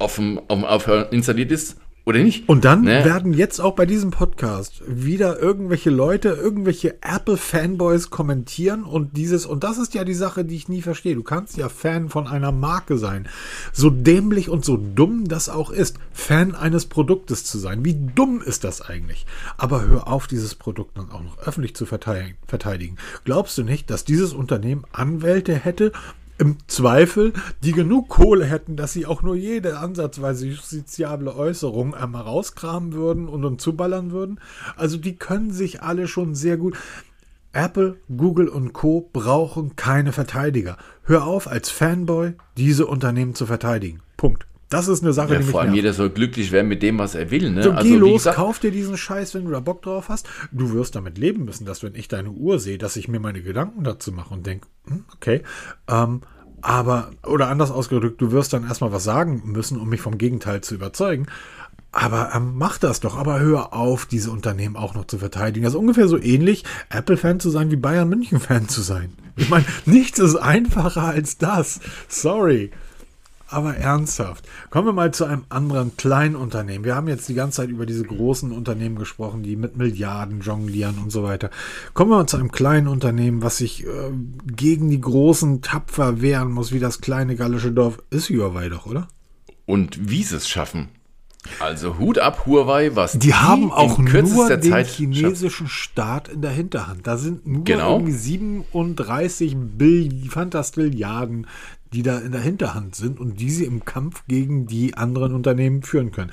auf dem, auf dem Aufhör installiert ist oder nicht? Und dann ne? werden jetzt auch bei diesem Podcast wieder irgendwelche Leute, irgendwelche Apple-Fanboys kommentieren und dieses, und das ist ja die Sache, die ich nie verstehe. Du kannst ja Fan von einer Marke sein. So dämlich und so dumm das auch ist, Fan eines Produktes zu sein. Wie dumm ist das eigentlich? Aber hör auf, dieses Produkt dann auch noch öffentlich zu verteidigen. Glaubst du nicht, dass dieses Unternehmen Anwälte hätte, im Zweifel, die genug Kohle hätten, dass sie auch nur jede ansatzweise justiziable Äußerung einmal rauskramen würden und uns zuballern würden. Also die können sich alle schon sehr gut. Apple, Google und Co. brauchen keine Verteidiger. Hör auf, als Fanboy diese Unternehmen zu verteidigen. Punkt. Das ist eine Sache, ja, die mich Vor allem nervt. jeder soll glücklich werden mit dem, was er will. Ne? So, also, geh los, gesagt, kauf dir diesen Scheiß, wenn du da Bock drauf hast. Du wirst damit leben müssen, dass wenn ich deine Uhr sehe, dass ich mir meine Gedanken dazu mache und denke, hm, okay, ähm, aber, oder anders ausgedrückt, du wirst dann erstmal was sagen müssen, um mich vom Gegenteil zu überzeugen. Aber ähm, mach das doch, aber hör auf, diese Unternehmen auch noch zu verteidigen. Das ist ungefähr so ähnlich, Apple-Fan zu sein wie Bayern München-Fan zu sein. Ich meine, nichts ist einfacher als das. Sorry. Aber ernsthaft, kommen wir mal zu einem anderen kleinen Unternehmen. Wir haben jetzt die ganze Zeit über diese großen Unternehmen gesprochen, die mit Milliarden jonglieren und so weiter. Kommen wir mal zu einem kleinen Unternehmen, was sich äh, gegen die großen tapfer wehren muss, wie das kleine gallische Dorf. Ist Huawei doch, oder? Und wie sie es schaffen. Also Hut ab Huawei, was die, die haben auch nur den Zeit chinesischen. Staat in der Hinterhand. Da sind nur genau. irgendwie 37 Bill Fantastilliarden die da in der Hinterhand sind und die sie im Kampf gegen die anderen Unternehmen führen können.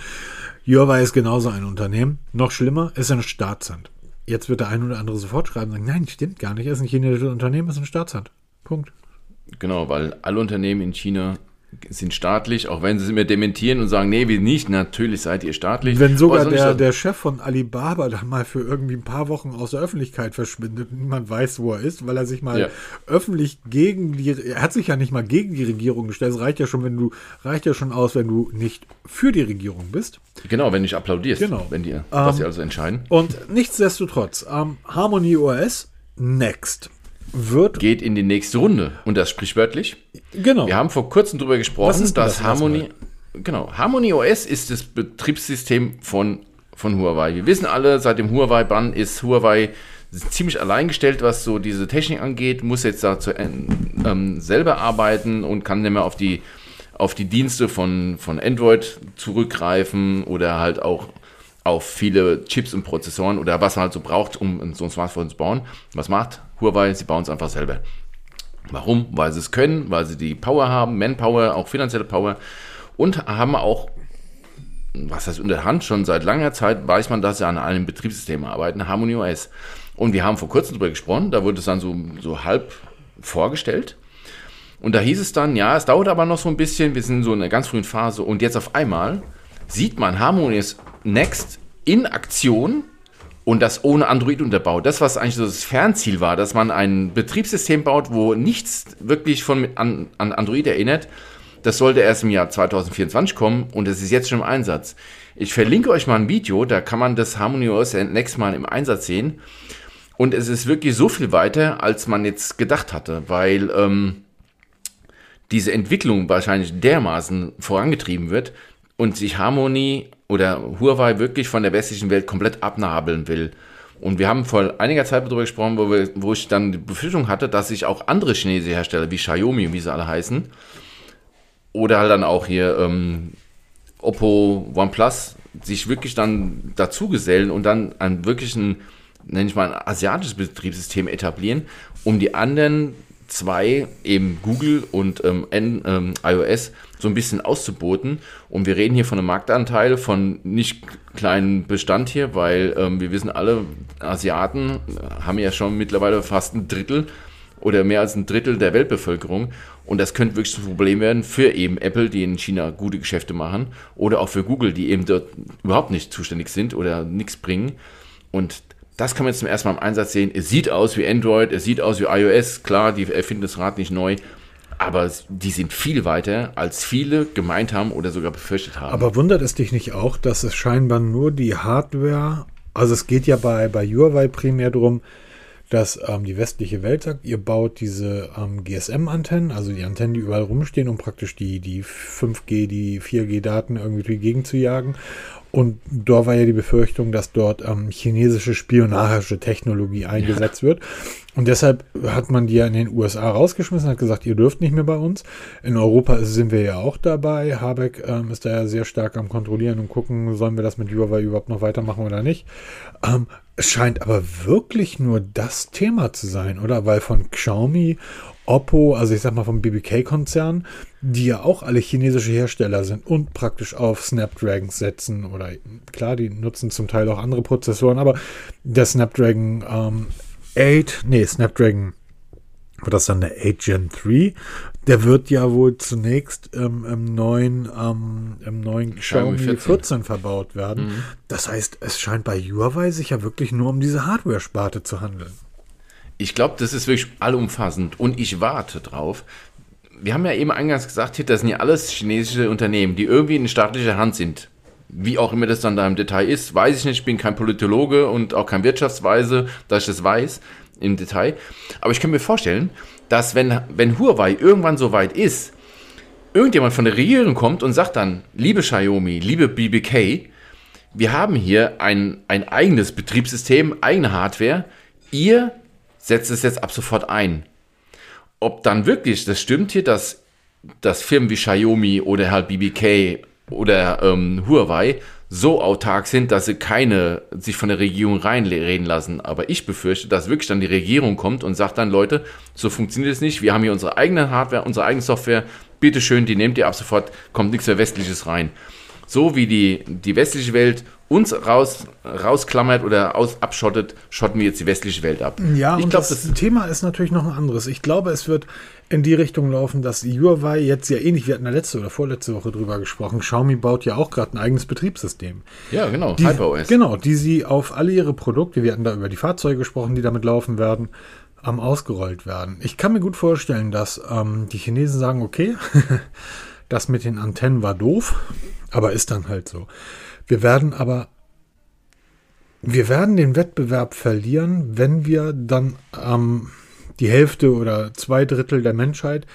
Huawei ist genauso ein Unternehmen. Noch schlimmer, ist ein Staatshand. Jetzt wird der ein oder andere sofort schreiben und sagen, nein, stimmt gar nicht, er ist ein chinesisches Unternehmen, ist ein Staatshand. Punkt. Genau, weil alle Unternehmen in China sind staatlich, auch wenn sie mir dementieren und sagen, nee, wir nicht, natürlich seid ihr staatlich. Wenn sogar der, der Chef von Alibaba dann mal für irgendwie ein paar Wochen aus der Öffentlichkeit verschwindet, niemand weiß, wo er ist, weil er sich mal ja. öffentlich gegen die, er hat sich ja nicht mal gegen die Regierung gestellt, es reicht ja schon, wenn du, reicht ja schon aus, wenn du nicht für die Regierung bist. Genau, wenn nicht applaudierst, genau. wenn die, was sie ähm, also entscheiden. Und nichtsdestotrotz, ähm, Harmony OS, next wird. Geht in die nächste Runde. Und das sprichwörtlich. Genau. Wir haben vor kurzem darüber gesprochen, dass das Harmony. genau, Harmony OS ist das Betriebssystem von, von Huawei. Wir wissen alle, seit dem Huawei-Bann ist Huawei ziemlich alleingestellt, was so diese Technik angeht, muss jetzt dazu ähm, selber arbeiten und kann nicht mehr auf die, auf die Dienste von, von Android zurückgreifen oder halt auch auf viele Chips und Prozessoren oder was man halt so braucht, um so ein Smartphone zu bauen. Was macht Huawei? Sie bauen es einfach selber. Warum? Weil sie es können, weil sie die Power haben, Manpower, auch finanzielle Power und haben auch, was heißt unter Hand, schon seit langer Zeit weiß man, dass sie an einem Betriebssystem arbeiten, Harmony OS. Und wir haben vor kurzem darüber gesprochen, da wurde es dann so, so halb vorgestellt. Und da hieß es dann, ja, es dauert aber noch so ein bisschen, wir sind so in einer ganz frühen Phase und jetzt auf einmal sieht man Harmony Next in Aktion und das ohne Android unterbaut. Das, was eigentlich so das Fernziel war, dass man ein Betriebssystem baut, wo nichts wirklich von an, an Android erinnert, das sollte erst im Jahr 2024 kommen und es ist jetzt schon im Einsatz. Ich verlinke euch mal ein Video, da kann man das Harmony OS Next mal im Einsatz sehen. Und es ist wirklich so viel weiter, als man jetzt gedacht hatte, weil ähm, diese Entwicklung wahrscheinlich dermaßen vorangetrieben wird und sich Harmony oder Huawei wirklich von der westlichen Welt komplett abnabeln will. Und wir haben vor einiger Zeit darüber gesprochen, wo, wir, wo ich dann die Befürchtung hatte, dass sich auch andere chinesische Hersteller wie Xiaomi wie sie alle heißen, oder halt dann auch hier ähm, Oppo, OnePlus, sich wirklich dann dazu gesellen und dann einen wirklichen nenne ich mal, ein asiatisches Betriebssystem etablieren, um die anderen zwei, eben Google und ähm, N, ähm, iOS, so ein bisschen auszuboten. Und wir reden hier von einem Marktanteil von nicht kleinen Bestand hier, weil ähm, wir wissen alle, Asiaten haben ja schon mittlerweile fast ein Drittel oder mehr als ein Drittel der Weltbevölkerung. Und das könnte wirklich ein Problem werden für eben Apple, die in China gute Geschäfte machen, oder auch für Google, die eben dort überhaupt nicht zuständig sind oder nichts bringen. Und das kann man jetzt zum ersten Mal im Einsatz sehen. Es sieht aus wie Android, es sieht aus wie iOS. Klar, die erfinden das Rad nicht neu. Aber die sind viel weiter, als viele gemeint haben oder sogar befürchtet haben. Aber wundert es dich nicht auch, dass es scheinbar nur die Hardware, also es geht ja bei, bei Huawei primär darum, dass ähm, die westliche Welt sagt, ihr baut diese ähm, GSM-Antennen, also die Antennen, die überall rumstehen, um praktisch die, die 5G, die 4G-Daten irgendwie gegenzujagen. Und da war ja die Befürchtung, dass dort ähm, chinesische spionagische Technologie eingesetzt ja. wird. Und deshalb hat man die ja in den USA rausgeschmissen, hat gesagt, ihr dürft nicht mehr bei uns. In Europa sind wir ja auch dabei. Habeck ähm, ist da ja sehr stark am Kontrollieren und gucken, sollen wir das mit Huawei überhaupt noch weitermachen oder nicht. Ähm, es scheint aber wirklich nur das Thema zu sein, oder? Weil von Xiaomi Oppo, also ich sag mal vom BBK-Konzern, die ja auch alle chinesische Hersteller sind und praktisch auf Snapdragon setzen oder klar, die nutzen zum Teil auch andere Prozessoren, aber der Snapdragon ähm, 8, nee, Snapdragon, wird das dann der 8 Gen 3, der wird ja wohl zunächst ähm, im neuen, ähm, im neuen Xiaomi 14. 14 verbaut werden. Mhm. Das heißt, es scheint bei Huawei sich ja wirklich nur um diese Hardware-Sparte zu handeln. Ich glaube, das ist wirklich allumfassend und ich warte drauf. Wir haben ja eben eingangs gesagt, das sind ja alles chinesische Unternehmen, die irgendwie in staatlicher Hand sind. Wie auch immer das dann da im Detail ist, weiß ich nicht. Ich bin kein Politologe und auch kein Wirtschaftsweise, dass ich das weiß im Detail. Aber ich kann mir vorstellen, dass wenn, wenn Huawei irgendwann so weit ist, irgendjemand von der Regierung kommt und sagt dann, liebe Xiaomi, liebe BBK, wir haben hier ein, ein eigenes Betriebssystem, eigene Hardware. Ihr setzt es jetzt ab sofort ein. Ob dann wirklich das stimmt hier, dass, dass Firmen wie Xiaomi oder halt BBK oder ähm, Huawei so autark sind, dass sie keine sich von der Regierung reinreden lassen. Aber ich befürchte, dass wirklich dann die Regierung kommt und sagt dann, Leute, so funktioniert es nicht. Wir haben hier unsere eigene Hardware, unsere eigene Software. Bitte schön, die nehmt ihr ab sofort, kommt nichts mehr Westliches rein. So wie die, die westliche Welt uns raus, rausklammert oder aus, abschottet, schotten wir jetzt die westliche Welt ab. Ja, ich und glaub, das, das Thema ist natürlich noch ein anderes. Ich glaube, es wird in die Richtung laufen, dass Huawei jetzt ja ähnlich, wir hatten ja letzte oder vorletzte Woche drüber gesprochen, Xiaomi baut ja auch gerade ein eigenes Betriebssystem. Ja, genau, die, HyperOS. Genau, die sie auf alle ihre Produkte, wir hatten da über die Fahrzeuge gesprochen, die damit laufen werden, ähm, ausgerollt werden. Ich kann mir gut vorstellen, dass ähm, die Chinesen sagen, okay, das mit den Antennen war doof, aber ist dann halt so. Wir werden aber, wir werden den Wettbewerb verlieren, wenn wir dann am die Hälfte oder zwei Drittel der Menschheit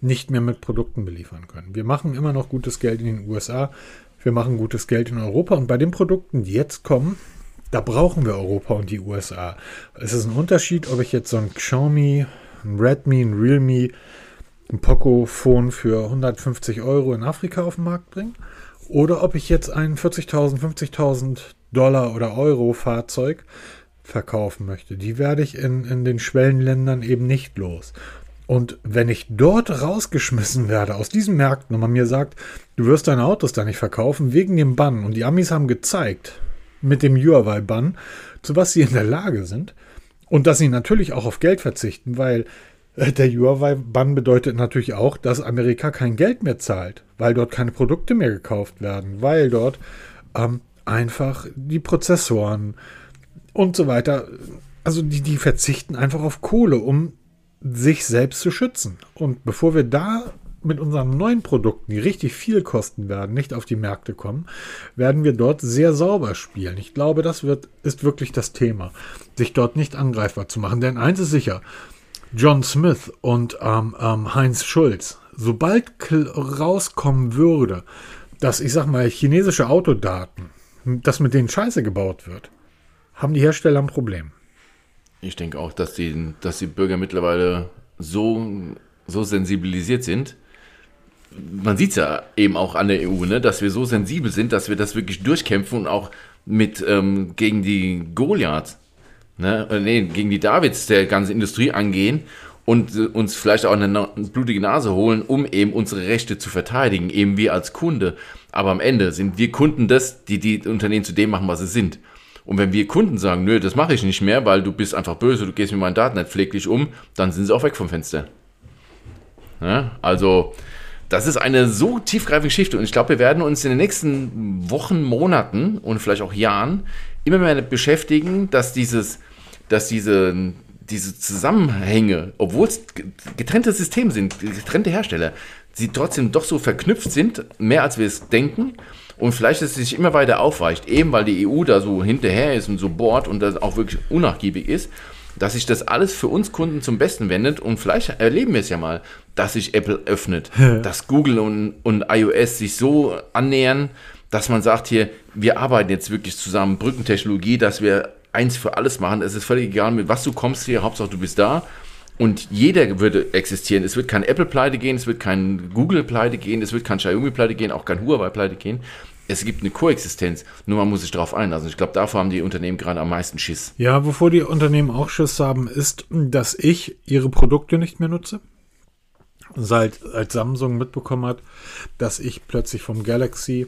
nicht mehr mit Produkten beliefern können. Wir machen immer noch gutes Geld in den USA, wir machen gutes Geld in Europa und bei den Produkten, die jetzt kommen, da brauchen wir Europa und die USA. Es ist ein Unterschied, ob ich jetzt so ein Xiaomi, ein Redmi, ein Realme, ein Poco-Phone für 150 Euro in Afrika auf den Markt bringe oder ob ich jetzt ein 40.000, 50.000 Dollar oder Euro Fahrzeug verkaufen möchte. Die werde ich in, in den Schwellenländern eben nicht los. Und wenn ich dort rausgeschmissen werde aus diesen Märkten und man mir sagt, du wirst deine Autos da nicht verkaufen wegen dem Bann und die Amis haben gezeigt mit dem Huawei-Bann, zu was sie in der Lage sind und dass sie natürlich auch auf Geld verzichten, weil der Huawei-Bann bedeutet natürlich auch, dass Amerika kein Geld mehr zahlt, weil dort keine Produkte mehr gekauft werden, weil dort ähm, einfach die Prozessoren und so weiter, also die, die verzichten einfach auf Kohle, um sich selbst zu schützen. Und bevor wir da mit unseren neuen Produkten, die richtig viel kosten werden, nicht auf die Märkte kommen, werden wir dort sehr sauber spielen. Ich glaube, das wird, ist wirklich das Thema, sich dort nicht angreifbar zu machen. Denn eins ist sicher, John Smith und ähm, ähm, Heinz Schulz, sobald rauskommen würde, dass, ich sag mal, chinesische Autodaten, dass mit denen Scheiße gebaut wird, haben die Hersteller ein Problem. Ich denke auch, dass die, dass die Bürger mittlerweile so, so sensibilisiert sind. Man sieht es ja eben auch an der EU, ne, dass wir so sensibel sind, dass wir das wirklich durchkämpfen und auch mit ähm, gegen die Goliaths, ne, äh, nee, gegen die Davids der ganzen Industrie angehen und äh, uns vielleicht auch eine, blutige Nase holen, um eben unsere Rechte zu verteidigen, eben wir als Kunde. Aber am Ende sind wir Kunden das, die die Unternehmen zu dem machen, was sie sind. Und wenn wir Kunden sagen, nö, das mache ich nicht mehr, weil du bist einfach böse, du gehst mit meinen Daten nicht pfleglich um, dann sind sie auch weg vom Fenster. Ja, also, das ist eine so tiefgreifende Geschichte und ich glaube, wir werden uns in den nächsten Wochen, Monaten und vielleicht auch Jahren immer mehr beschäftigen, dass dieses, dass diese, diese Zusammenhänge, obwohl es getrennte Systeme sind, getrennte Hersteller, sie trotzdem doch so verknüpft sind, mehr als wir es denken. Und vielleicht, dass es sich immer weiter aufweicht, eben weil die EU da so hinterher ist und so bohrt und das auch wirklich unnachgiebig ist, dass sich das alles für uns Kunden zum Besten wendet. Und vielleicht erleben wir es ja mal, dass sich Apple öffnet, dass Google und, und iOS sich so annähern, dass man sagt hier, wir arbeiten jetzt wirklich zusammen, Brückentechnologie, dass wir eins für alles machen. Es ist völlig egal, mit was du kommst hier, Hauptsache du bist da. Und jeder würde existieren. Es wird kein Apple pleite gehen, es wird kein Google pleite gehen, es wird kein Xiaomi pleite gehen, auch kein Huawei pleite gehen. Es gibt eine Koexistenz, nur man muss sich darauf einlassen. Ich glaube, davor haben die Unternehmen gerade am meisten Schiss. Ja, wovor die Unternehmen auch Schiss haben, ist, dass ich ihre Produkte nicht mehr nutze. Seit als Samsung mitbekommen hat, dass ich plötzlich vom Galaxy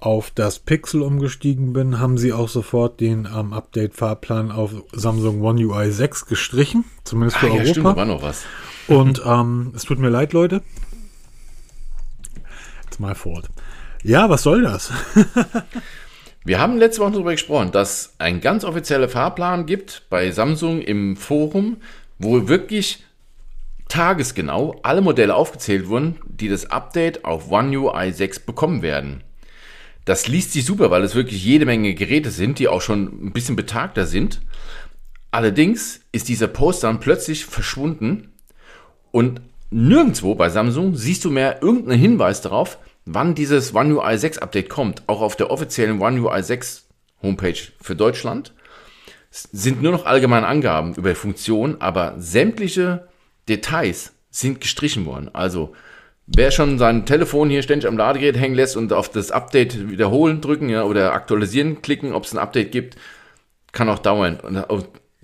auf das Pixel umgestiegen bin, haben sie auch sofort den ähm, Update-Fahrplan auf Samsung One UI 6 gestrichen, zumindest für ah, Europa. Ja, stimmt, war noch was. Und ähm, es tut mir leid, Leute. It's my fault. Ja, was soll das? Wir haben letzte Woche darüber gesprochen, dass ein ganz offizieller Fahrplan gibt bei Samsung im Forum, wo wirklich tagesgenau alle Modelle aufgezählt wurden, die das Update auf One UI 6 bekommen werden. Das liest sich super, weil es wirklich jede Menge Geräte sind, die auch schon ein bisschen betagter sind. Allerdings ist dieser Post dann plötzlich verschwunden und nirgendwo bei Samsung siehst du mehr irgendeinen Hinweis darauf, wann dieses One UI 6 Update kommt. Auch auf der offiziellen One UI 6 Homepage für Deutschland sind nur noch allgemeine Angaben über Funktionen, aber sämtliche Details sind gestrichen worden. Also Wer schon sein Telefon hier ständig am Ladegerät hängen lässt und auf das Update wiederholen drücken ja, oder aktualisieren klicken, ob es ein Update gibt, kann auch dauern. Und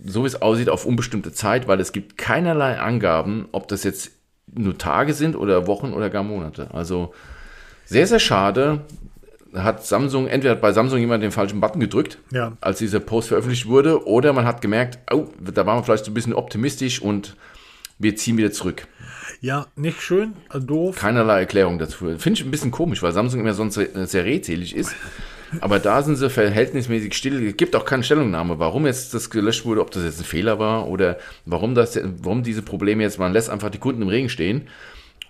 so wie es aussieht, auf unbestimmte Zeit, weil es gibt keinerlei Angaben, ob das jetzt nur Tage sind oder Wochen oder gar Monate. Also sehr, sehr schade. Hat Samsung, entweder hat bei Samsung jemand den falschen Button gedrückt, ja. als dieser Post veröffentlicht wurde, oder man hat gemerkt, oh, da waren wir vielleicht so ein bisschen optimistisch und wir ziehen wieder zurück. Ja, nicht schön, äh, doof. Keinerlei Erklärung dazu. Finde ich ein bisschen komisch, weil Samsung immer sonst sehr redselig ist. Aber da sind sie verhältnismäßig still. Es gibt auch keine Stellungnahme, warum jetzt das gelöscht wurde, ob das jetzt ein Fehler war oder warum, das, warum diese Probleme jetzt, man lässt einfach die Kunden im Regen stehen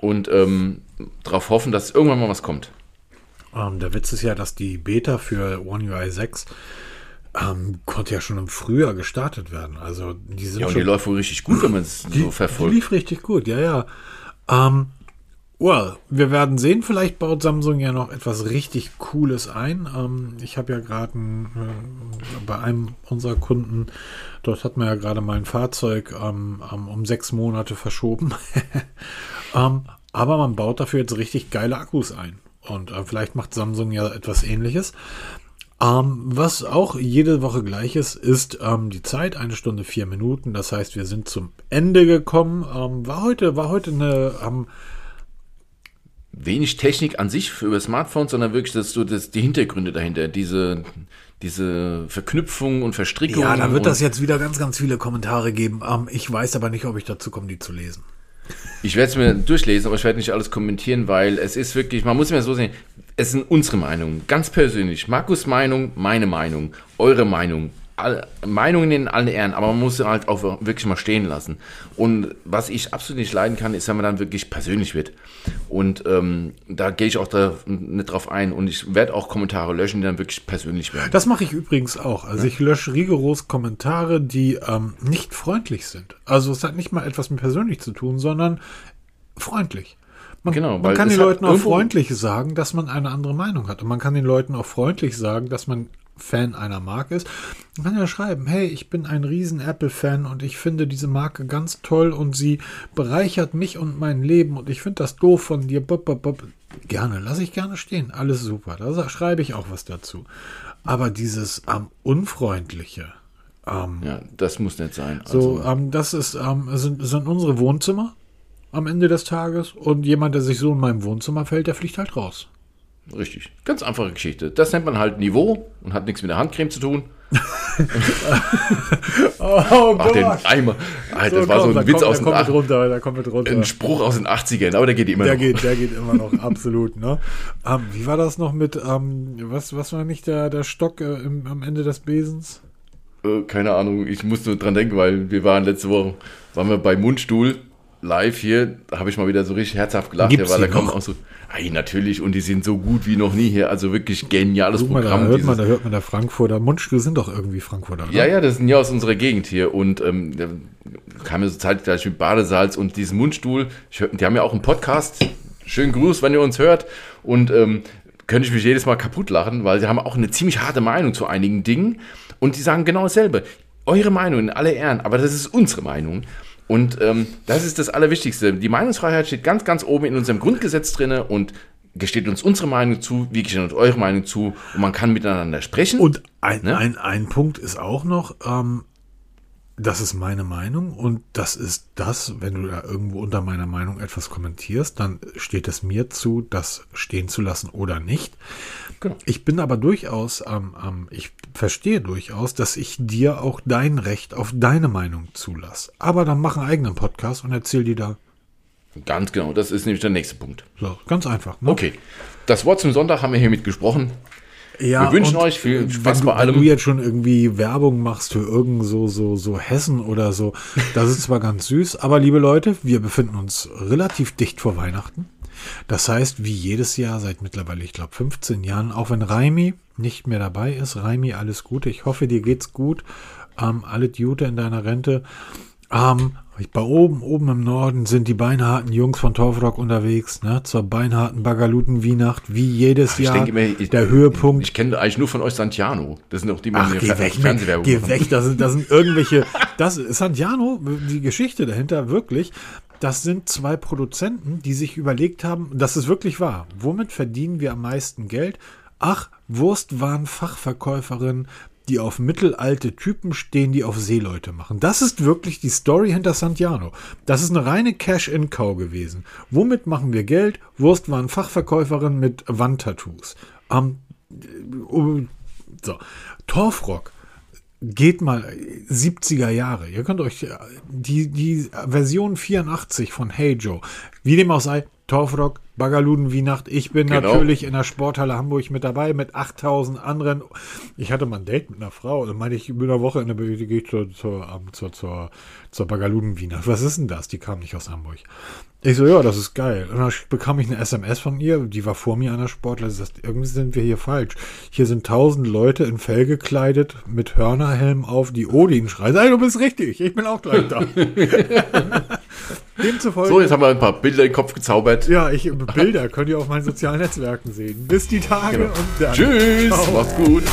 und ähm, darauf hoffen, dass irgendwann mal was kommt. Ähm, der Witz ist ja, dass die Beta für One UI 6 ähm, konnte ja schon im Frühjahr gestartet werden. Also die sind Ja, und schon die läuft wohl richtig gut, wenn man es so Die verfolgt. lief richtig gut, ja, ja. Ähm, well, wir werden sehen. Vielleicht baut Samsung ja noch etwas richtig Cooles ein. Ähm, ich habe ja gerade äh, bei einem unserer Kunden, dort hat man ja gerade mein Fahrzeug ähm, ähm, um sechs Monate verschoben. ähm, aber man baut dafür jetzt richtig geile Akkus ein. Und äh, vielleicht macht Samsung ja etwas ähnliches. Ähm, was auch jede Woche gleich ist, ist ähm, die Zeit, eine Stunde, vier Minuten. Das heißt, wir sind zum Ende gekommen. Ähm, war heute, war heute eine, ähm, Wenig Technik an sich für über Smartphones, sondern wirklich das, so das, die Hintergründe dahinter, diese, diese Verknüpfung und Verstrickung. ja, da wird das jetzt wieder ganz, ganz viele Kommentare geben. Ähm, ich weiß aber nicht, ob ich dazu komme, die zu lesen. Ich werde es mir durchlesen, aber ich werde nicht alles kommentieren, weil es ist wirklich, man muss mir so sehen, es sind unsere Meinungen, ganz persönlich. Markus Meinung, meine Meinung, eure Meinung. All, Meinungen in allen Ehren, aber man muss sie halt auch wirklich mal stehen lassen. Und was ich absolut nicht leiden kann, ist, wenn man dann wirklich persönlich wird. Und ähm, da gehe ich auch da nicht drauf ein. Und ich werde auch Kommentare löschen, die dann wirklich persönlich werden. Das mache ich übrigens auch. Also ich lösche rigoros Kommentare, die ähm, nicht freundlich sind. Also es hat nicht mal etwas mit persönlich zu tun, sondern freundlich. Man, Genau, man kann den Leuten auch freundlich sagen, dass man eine andere Meinung hat. Und man kann den Leuten auch freundlich sagen, dass man Fan einer Marke ist. Man kann ja schreiben, hey, ich bin ein riesen Apple-Fan und ich finde diese Marke ganz toll und sie bereichert mich und mein Leben und ich finde das doof von dir. Bop, bop, bop. Gerne, lasse ich gerne stehen. Alles super. Da schreibe ich auch was dazu. Aber dieses ähm, Unfreundliche, ähm, Ja, das muss nicht sein. so, Also, ähm, das ist, ähm, sind, sind unsere Wohnzimmer am Ende des Tages und jemand, der sich so in meinem Wohnzimmer fällt, der fliegt halt raus. richtig. Ganz einfache Geschichte. Das nennt man halt Niveau und hat nichts mit der Handcreme zu tun. Oh Ach, den Eimer. Ah, das war so ein Witz aus den kommt mit 80ern. runter, da kommt mit runter. Ein Spruch aus den 80ern, aber der geht immer Der noch. geht, der geht immer noch, absolut. Ne? Ähm, wie war das noch mit, ähm, was, was war nicht der, der Stock äh, im, am Ende des Besens? Äh, keine Ahnung, ich muss nur dran denken, weil wir waren letzte Woche, waren wir bei Mundstuhl live hier, da habe ich mal wieder so richtig herzhaft gelacht, Gibt's weil da kommen auch so, ei, natürlich, und die sind so gut wie noch nie hier, also wirklich geniales Guck mal, da Programm. hört man, dieses- da hört man der Frankfurter Mundstuhl sind doch irgendwie Frankfurter. Oder? Ja, ja, das sind ja aus unserer Gegend hier und ähm, da kam mir so zeitgleich mit Badesalz und diesen Mundstuhl. Ich, die haben ja auch einen Podcast. Schönen Gruß, wenn ihr uns hört. Und ähm, könnte ich mich jedes Mal kaputt lachen, weil sie haben auch eine ziemlich harte Meinung zu einigen Dingen und die sagen genau dasselbe. Eure Meinung in alle Ehren, aber das ist unsere Meinung. Und ähm, das ist das Allerwichtigste. Die Meinungsfreiheit steht ganz, ganz oben in unserem Grundgesetz drinne und gesteht uns unsere Meinung zu, wie gesteht uns eure Meinung zu und man kann miteinander sprechen. Und ein, Ne? ein, ein Punkt ist auch noch, ähm, das ist meine Meinung und das ist das, wenn du da irgendwo unter meiner Meinung etwas kommentierst, dann steht es mir zu, das stehen zu lassen oder nicht. Genau. Ich bin aber durchaus, ähm, ähm, ich verstehe durchaus, dass ich dir auch dein Recht auf deine Meinung zulasse. Aber dann mach einen eigenen Podcast und erzähl dir da. Ganz genau, das ist nämlich der nächste Punkt. So, ganz einfach. Ne? Okay, das Wort zum Sonntag haben wir hiermit gesprochen. Ja, Wir wünschen euch viel Spaß wenn du, bei allem. Wenn du jetzt schon irgendwie Werbung machst für irgend so, so, so Hessen oder so, das ist zwar ganz süß, aber liebe Leute, wir befinden uns relativ dicht vor Weihnachten. Das heißt, wie jedes Jahr seit mittlerweile, ich glaube, 15 Jahren, auch wenn Raimi nicht mehr dabei ist, Raimi, alles Gute. Ich hoffe, dir geht's gut. Ähm, alle Gute in deiner Rente. Ähm, bei oben, oben im Norden sind die beinharten Jungs von Torfrock unterwegs, ne, zur beinharten Bagaluten-Weihnacht, wie jedes Ich Jahr. denke immer, ich, der Höhepunkt. Ich kenne eigentlich nur von euch Santiano. Das sind auch die, die Ach, mir geh weg, Fernsehwerbung geh machen. weg. Das sind, das sind irgendwelche. Das Santiano, die Geschichte dahinter, wirklich. Das sind zwei Produzenten, die sich überlegt haben, das ist wirklich wahr. Womit verdienen wir am meisten Geld? Ach, Wurstwarenfachverkäuferin, die auf mittelalte Typen stehen, die auf Seeleute machen. Das ist wirklich die Story hinter Santiano. Das ist eine reine Cash-in-Cow gewesen. Womit machen wir Geld? Wurstwarenfachverkäuferin mit Wandtattoos. Ähm, äh, so, Torfrock geht mal 70er Jahre. Ihr könnt euch äh, die, die Version 84 von Hey Joe, wie dem auch sei, Torfrock, Bagaluden Weihnacht. Ich bin Genau. natürlich in der Sporthalle Hamburg mit dabei mit 8000 anderen. Ich hatte mal ein Date mit einer Frau und meinte ich, über eine Woche in der gehe ich zur, zur, zur, zur, zur Bagaluden Weihnacht. Was ist denn das? Die kam nicht aus Hamburg. Ich so, ja, das ist geil. Und dann bekam ich eine SMS von ihr, die war vor mir an der. Sie sagt, irgendwie sind wir hier falsch. Hier sind tausend Leute in Fell gekleidet, mit Hörnerhelm auf, die Odin schreien. Ey, du bist richtig, ich bin auch gleich da. Demzufolge. So, jetzt haben wir ein paar Bilder in den Kopf gezaubert. Ja, ich Bilder könnt ihr auf meinen sozialen Netzwerken sehen. Bis die Tage und dann. Tschüss, Ciao. macht's gut.